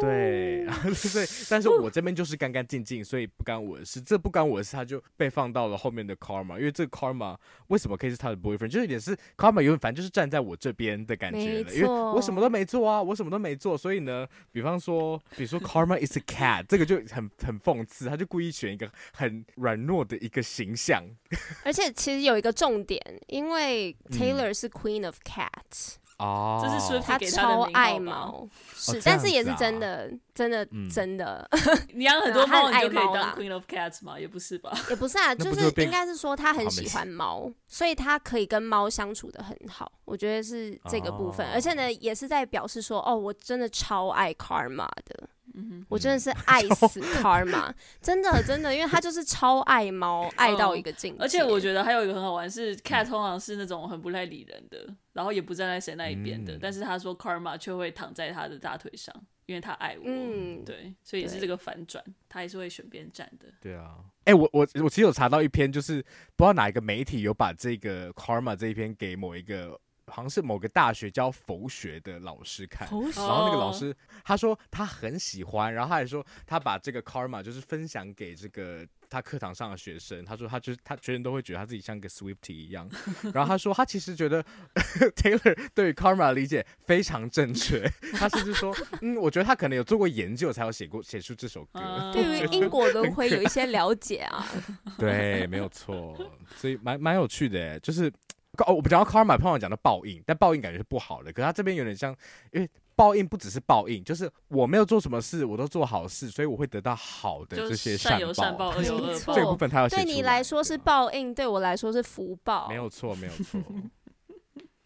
对，对，但是我这边就是干干净净，所以不干我的事。这不干我的事，他就被放到了后面的 Karma，因为这个 Karma 为什么可以是他的 boyfriend？就是也是 Karma 有点反正就是站在我这边的感觉了，因为我什么都没做啊，我什么都没做，所以呢，比方说，比如说 Karma is a cat，这个就很很讽刺，他就故意选一个很软弱的一个形象。而且其实有一个重点，因为 Taylor 是 Queen of Cats。哦，这是他超爱猫，是，但是也是真的，真的，真的。你养很多猫，你就可以当 Queen of Cats 吗？也不是吧？也不是啊，就是应该是说他很喜欢猫，所以他可以跟猫相处的很好。我觉得是这个部分，而且呢，也是在表示说，哦，我真的超爱 Karma 的。我真的是爱死 Karma，真的真的，因为他就是超爱猫，爱到一个境界。而且我觉得还有一个很好玩是，Cat 通常是那种很不太理人的，然后也不站在谁那一边的，但是他说 Karma 却会躺在他的大腿上，因为他爱我。嗯，对，所以也是这个反转，他还是会选边站的。对啊，哎，我我我其实有查到一篇，就是不知道哪一个媒体有把这个 Karma 这一篇给某一个。好像是某个大学教佛学的老师看，然后那个老师他说他很喜欢，然后他还说他把这个 karma 就是分享给这个他课堂上的学生，他说他就是他学生都会觉得他自己像个 Swiftie 一样，然后他说他其实觉得 Taylor 对于 karma 的理解非常正确，他甚至说嗯，我觉得他可能有做过研究才有写过写出这首歌，对于因果轮回有一些了解啊，对，没有错，所以蛮蛮有趣的，就是。哦，我不讲到 karma，通常讲到报应，但报应感觉是不好的。可是他这边有点像，因为报应不只是报应，就是我没有做什么事，我都做好事，所以我会得到好的这些善报。善有善报，恶有恶报。这个部分他要写出来。对你来说是报应，对我来说是福报。没有错，没有错。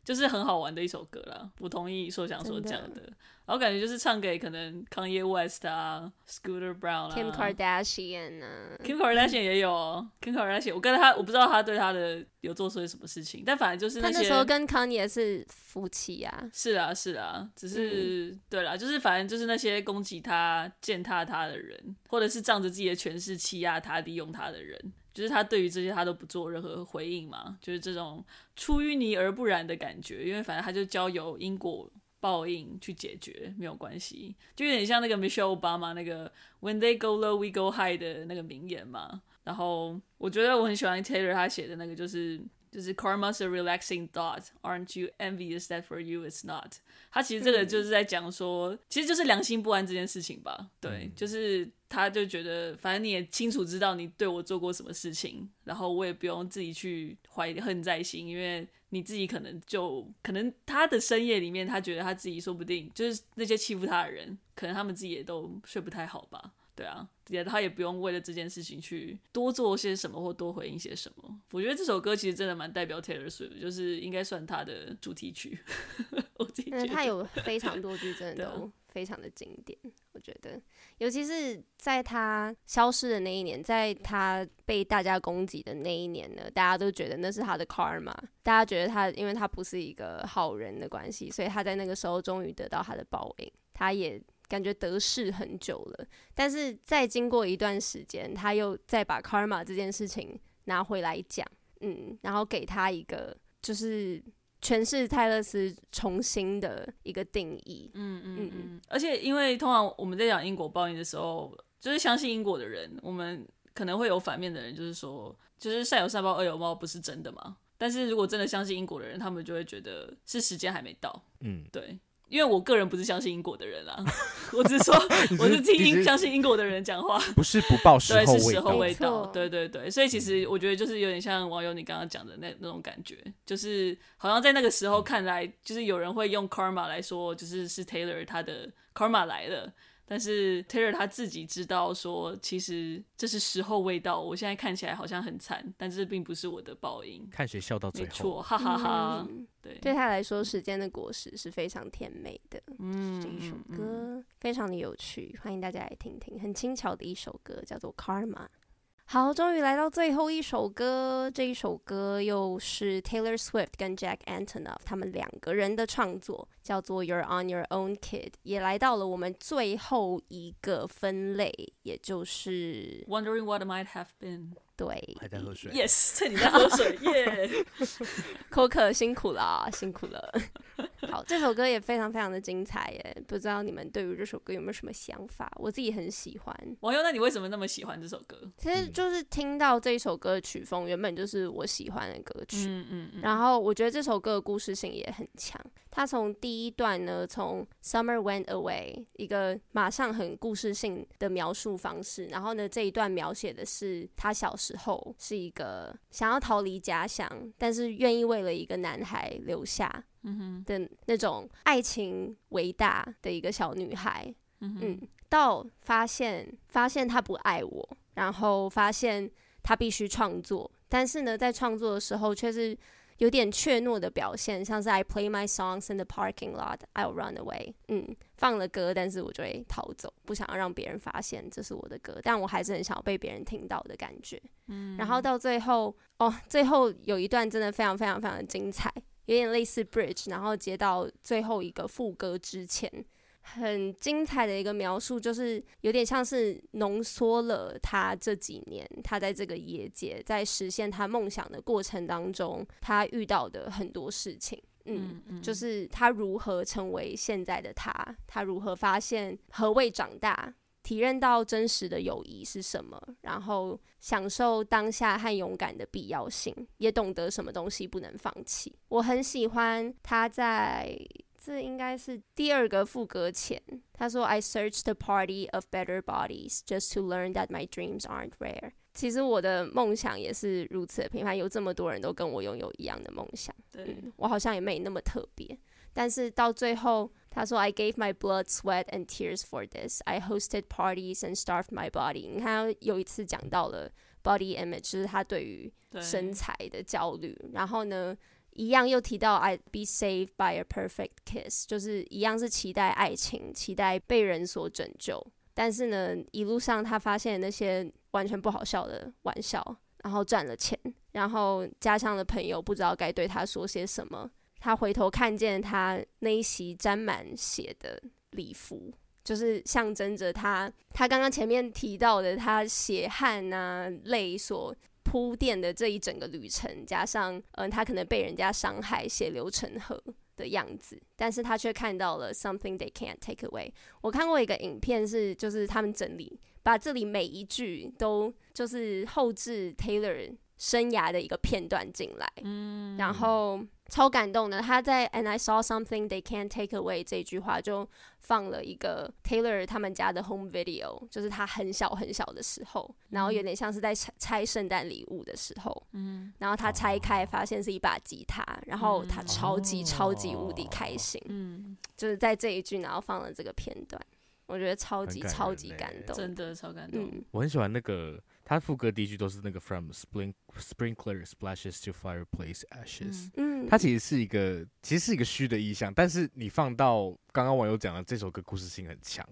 就是很好玩的一首歌啦，我同意说想说讲的。然后感觉就是唱给可能 Kanye West 啊，Scooter Brown 啊，Kim Kardashian 啊，Kim Kardashian 也有哦，Kim Kardashian，我跟他我不知道他对他的有做出什么事情，但反正就是那些。他那时候跟 Kanye 是夫妻啊。是啊是啊，只是、嗯、对啦，就是反正就是那些攻击他、践踏他的人，或者是仗着自己的权势欺压他、利用他的人，就是他对于这些他都不做任何回应嘛，就是这种出淤泥而不染的感觉，因为反正他就交由因果。报应去解决没有关系，就有点像那个 Michelle Obama 那个 When they go low, we go high 的那个名言嘛。然后我觉得我很喜欢 Taylor 他写的那个，就是就是 Karma's a relaxing thought, aren't you envious that for you it's not？他其实这个就是在讲说，其实就是良心不安这件事情吧。对，就是他就觉得反正你也清楚知道你对我做过什么事情，然后我也不用自己去怀恨在心，因为。你自己可能就可能他的深夜里面，他觉得他自己说不定就是那些欺负他的人，可能他们自己也都睡不太好吧？对啊，也他也不用为了这件事情去多做些什么或多回应些什么。我觉得这首歌其实真的蛮代表 Taylor Swift，就是应该算他的主题曲。我自己觉得他有非常多句真的 都。非常的经典，我觉得，尤其是在他消失的那一年，在他被大家攻击的那一年呢，大家都觉得那是他的 karma，大家觉得他因为他不是一个好人的关系，所以他在那个时候终于得到他的报应，他也感觉得势很久了，但是再经过一段时间，他又再把 karma 这件事情拿回来讲，嗯，然后给他一个就是。诠释泰勒斯重新的一个定义，嗯嗯嗯，而且因为通常我们在讲因果报应的时候，就是相信因果的人，我们可能会有反面的人，就是说，就是善有善报，恶有恶报，不是真的嘛？但是如果真的相信因果的人，他们就会觉得是时间还没到，嗯，对。因为我个人不是相信因果的人啦，我只是说我是听相信因果的人讲话，不是不报时候对，是时候未到，对对对，所以其实我觉得就是有点像网友你刚刚讲的那那种感觉，就是好像在那个时候看来，就是有人会用 karma 来说，就是是 Taylor 他的 karma 来了。但是 Taylor 他自己知道说，其实这是时候未到。我现在看起来好像很惨，但这并不是我的报应。看谁笑到最后，没错，哈哈哈，嗯、对，对他来说，时间的果实是非常甜美的。嗯，这一首歌非常的有趣，欢迎大家来听听。很轻巧的一首歌，叫做《Karma》。好，终于来到最后一首歌。这一首歌又是 Taylor Swift 跟 Jack Antonoff 他们两个人的创作，叫做 You're on Your Own Kid。也来到了我们最后一个分类，也就是 Wondering What Might Have Been。对，还在喝水。Yes，趁你在喝水，耶！口渴辛苦了，辛苦了。好，这首歌也非常非常的精彩耶！不知道你们对于这首歌有没有什么想法？我自己很喜欢。网友，那你为什么那么喜欢这首歌？其实就是听到这一首歌的曲风，原本就是我喜欢的歌曲。嗯嗯嗯。然后我觉得这首歌的故事性也很强。它从第一段呢，从 Summer went away，一个马上很故事性的描述方式。然后呢，这一段描写的是他小时候是一个想要逃离家乡，但是愿意为了一个男孩留下。嗯哼的那种爱情伟大的一个小女孩，嗯，嗯，到发现发现他不爱我，然后发现他必须创作，但是呢，在创作的时候却是有点怯懦的表现，像是 I play my songs in the parking lot, I'll run away。嗯，放了歌，但是我就会逃走，不想要让别人发现这是我的歌，但我还是很想要被别人听到的感觉。嗯，然后到最后，哦，最后有一段真的非常非常非常的精彩。有点类似 bridge，然后接到最后一个副歌之前，很精彩的一个描述，就是有点像是浓缩了他这几年他在这个业界在实现他梦想的过程当中，他遇到的很多事情。嗯，嗯，就是他如何成为现在的他，他如何发现何谓长大。体认到真实的友谊是什么，然后享受当下和勇敢的必要性，也懂得什么东西不能放弃。我很喜欢他在这应该是第二个副歌前，他说：“I searched the party of better bodies just to learn that my dreams aren't rare。”其实我的梦想也是如此的平凡，有这么多人都跟我拥有一样的梦想，对，嗯，我好像也没那么特别。但是到最后，他说：“I gave my blood, sweat, and tears for this. I hosted parties and starved my body。”你看，有一次讲到了 body image，就是他对于身材的焦虑。然后呢，一样又提到 “I be saved by a perfect kiss”，就是一样是期待爱情，期待被人所拯救。但是呢，一路上他发现那些完全不好笑的玩笑，然后赚了钱，然后家乡的朋友不知道该对他说些什么。他回头看见他那一袭沾满血的礼服，就是象征着他他刚刚前面提到的他血汗啊泪所铺垫的这一整个旅程，加上嗯、呃、他可能被人家伤害血流成河的样子，但是他却看到了 something they can't take away。我看过一个影片是就是他们整理把这里每一句都就是后置 Taylor 生涯的一个片段进来，嗯，然后。超感动的，他在 And I saw something they can't take away 这句话就放了一个 Taylor 他们家的 home video，就是他很小很小的时候，然后有点像是在拆拆圣诞礼物的时候，嗯，然后他拆开发现是一把吉他，然后他超级超级无敌开心，嗯，就是在这一句，然后放了这个片段，我觉得超级超级感。动，真的超感动，嗯，我很喜欢那个。他副歌第一句都是那个 From spring sprinkler splashes to fireplace ashes，嗯，它其实是一个其实是一个虚的意象，但是你放到刚刚网友讲的这首歌故事性很强，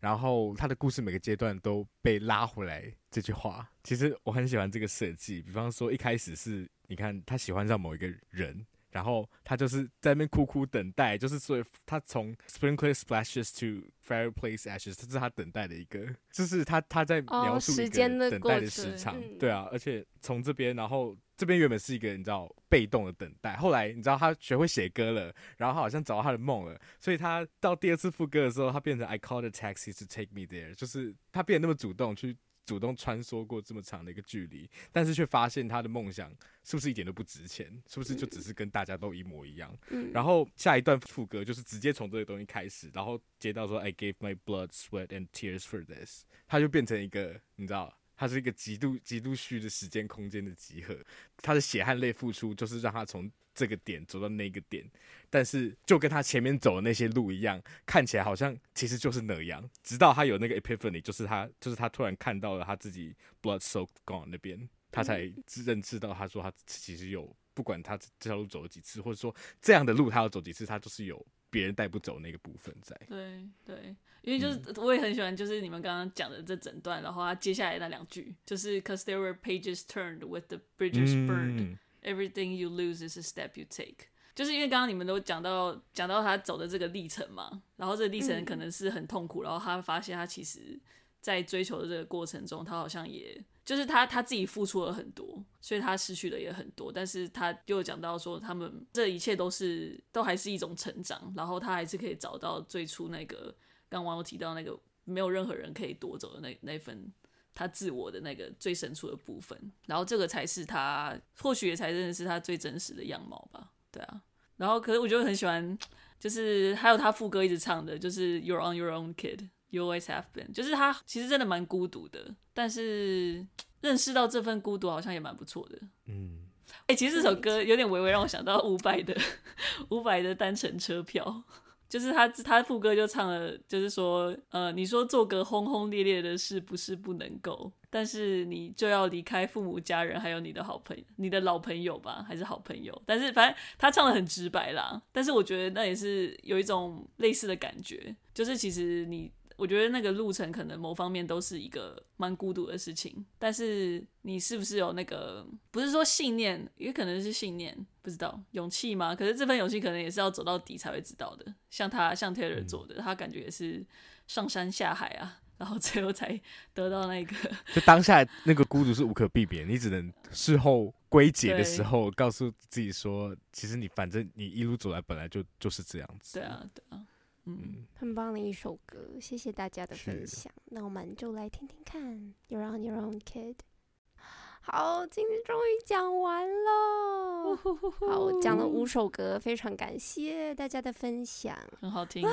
然后他的故事每个阶段都被拉回来，这句话。其实我很喜欢这个设计，比方说一开始是你看他喜欢上某一个人。然后他就是在那边苦苦等待，就是所以他从 sprinkler splashes to fireplace ashes，这是他等待的一个，就是他他在描述一个等待的时长，哦、对啊，而且从这边，然后这边原本是一个你知道被动的等待，后来你知道他学会写歌了，然后他好像找到他的梦了，所以他到第二次副歌的时候，他变成 I called a taxi to take me there，就是他变得那么主动去。主动穿梭过这么长的一个距离，但是却发现他的梦想是不是一点都不值钱？是不是就只是跟大家都一模一样？嗯、然后下一段副歌就是直接从这个东西开始，然后接到说 I gave my blood, sweat and tears for this，他就变成一个你知道。它是一个极度极度虚的时间空间的集合，他的血汗泪付出就是让他从这个点走到那个点，但是就跟他前面走的那些路一样，看起来好像其实就是那样，直到他有那个 epiphany，就是他就是他突然看到了他自己 blood soaked gone 那边，他才认知到他说他其实有不管他这条路走了几次，或者说这样的路他要走几次，他就是有。别人带不走那个部分在。对对，因为就是、嗯、我也很喜欢，就是你们刚刚讲的这整段，然后他接下来那两句，就是 “Cause there were pages turned with the bridges burned,、嗯、everything you lose is a step you take。”就是因为刚刚你们都讲到讲到他走的这个历程嘛，然后这个历程可能是很痛苦，嗯、然后他发现他其实，在追求的这个过程中，他好像也就是他他自己付出了很多，所以他失去的也很多。但是他又讲到说，他们这一切都是都还是一种成长，然后他还是可以找到最初那个刚网友提到那个没有任何人可以夺走的那那份他自我的那个最深处的部分，然后这个才是他或许也才真的是他最真实的样貌吧。对啊，然后可是我就很喜欢，就是还有他副歌一直唱的，就是 You're on your own, kid, you always have been。就是他其实真的蛮孤独的，但是认识到这份孤独好像也蛮不错的。嗯，哎、欸，其实这首歌有点微微让我想到伍佰的伍佰的单程车票。就是他，他副歌就唱了，就是说，呃，你说做个轰轰烈烈的事不是不能够，但是你就要离开父母家人，还有你的好朋友，你的老朋友吧，还是好朋友。但是反正他唱的很直白啦，但是我觉得那也是有一种类似的感觉，就是其实你。我觉得那个路程可能某方面都是一个蛮孤独的事情，但是你是不是有那个不是说信念，也可能是信念，不知道勇气吗？可是这份勇气可能也是要走到底才会知道的。像他像 Taylor 做的，他感觉也是上山下海啊，然后最后才得到那个。就当下那个孤独是无可避免，你只能事后归结的时候告诉自己说，其实你反正你一路走来本来就就是这样子。对啊，对啊。嗯，很棒的一首歌，谢谢大家的分享。那我们就来听听看，You're on your own, kid。好，今天终于讲完了。好，我讲了五首歌，非常感谢大家的分享，很好听，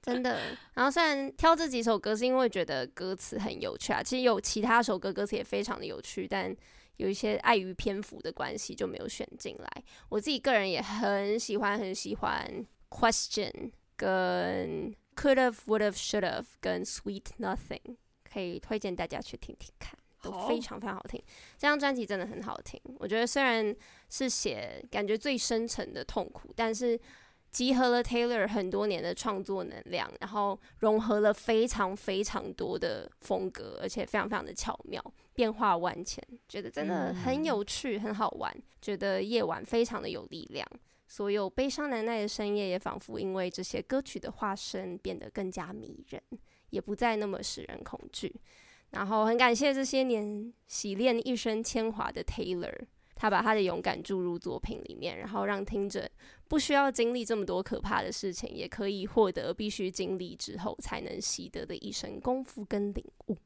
真的。然后虽然挑这几首歌是因为觉得歌词很有趣啊，其实有其他首歌歌词也非常的有趣，但有一些碍于篇幅的关系就没有选进来。我自己个人也很喜欢，很喜欢 Question。跟 could have, would have, should have，跟 sweet nothing，可以推荐大家去听听看，都非常非常好听。这张专辑真的很好听，我觉得虽然是写感觉最深沉的痛苦，但是集合了 Taylor 很多年的创作能量，然后融合了非常非常多的风格，而且非常非常的巧妙，变化万千，觉得真的很有趣，很好玩，觉得夜晚非常的有力量。所有悲伤难耐的深夜，也仿佛因为这些歌曲的化身变得更加迷人，也不再那么使人恐惧。然后很感谢这些年洗练一生铅华的 Taylor，他把他的勇敢注入作品里面，然后让听者不需要经历这么多可怕的事情，也可以获得必须经历之后才能习得的一身功夫跟领悟。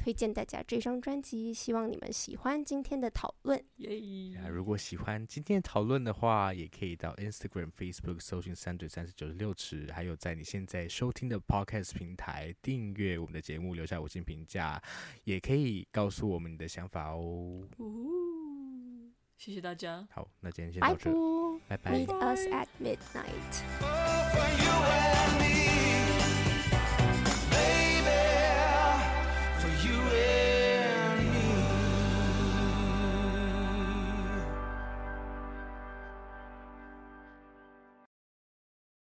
推荐大家这张专辑，希望你们喜欢今天的讨论。Yeah. 如果喜欢今天的讨论的话，也可以到 Instagram、Facebook 搜寻三嘴三十九十六尺，还有在你现在收听的 Podcast 平台订阅我们的节目，留下五星评价，也可以告诉我们你的想法哦。谢谢大家。好，那今天先到这，拜拜。Meet us at midnight.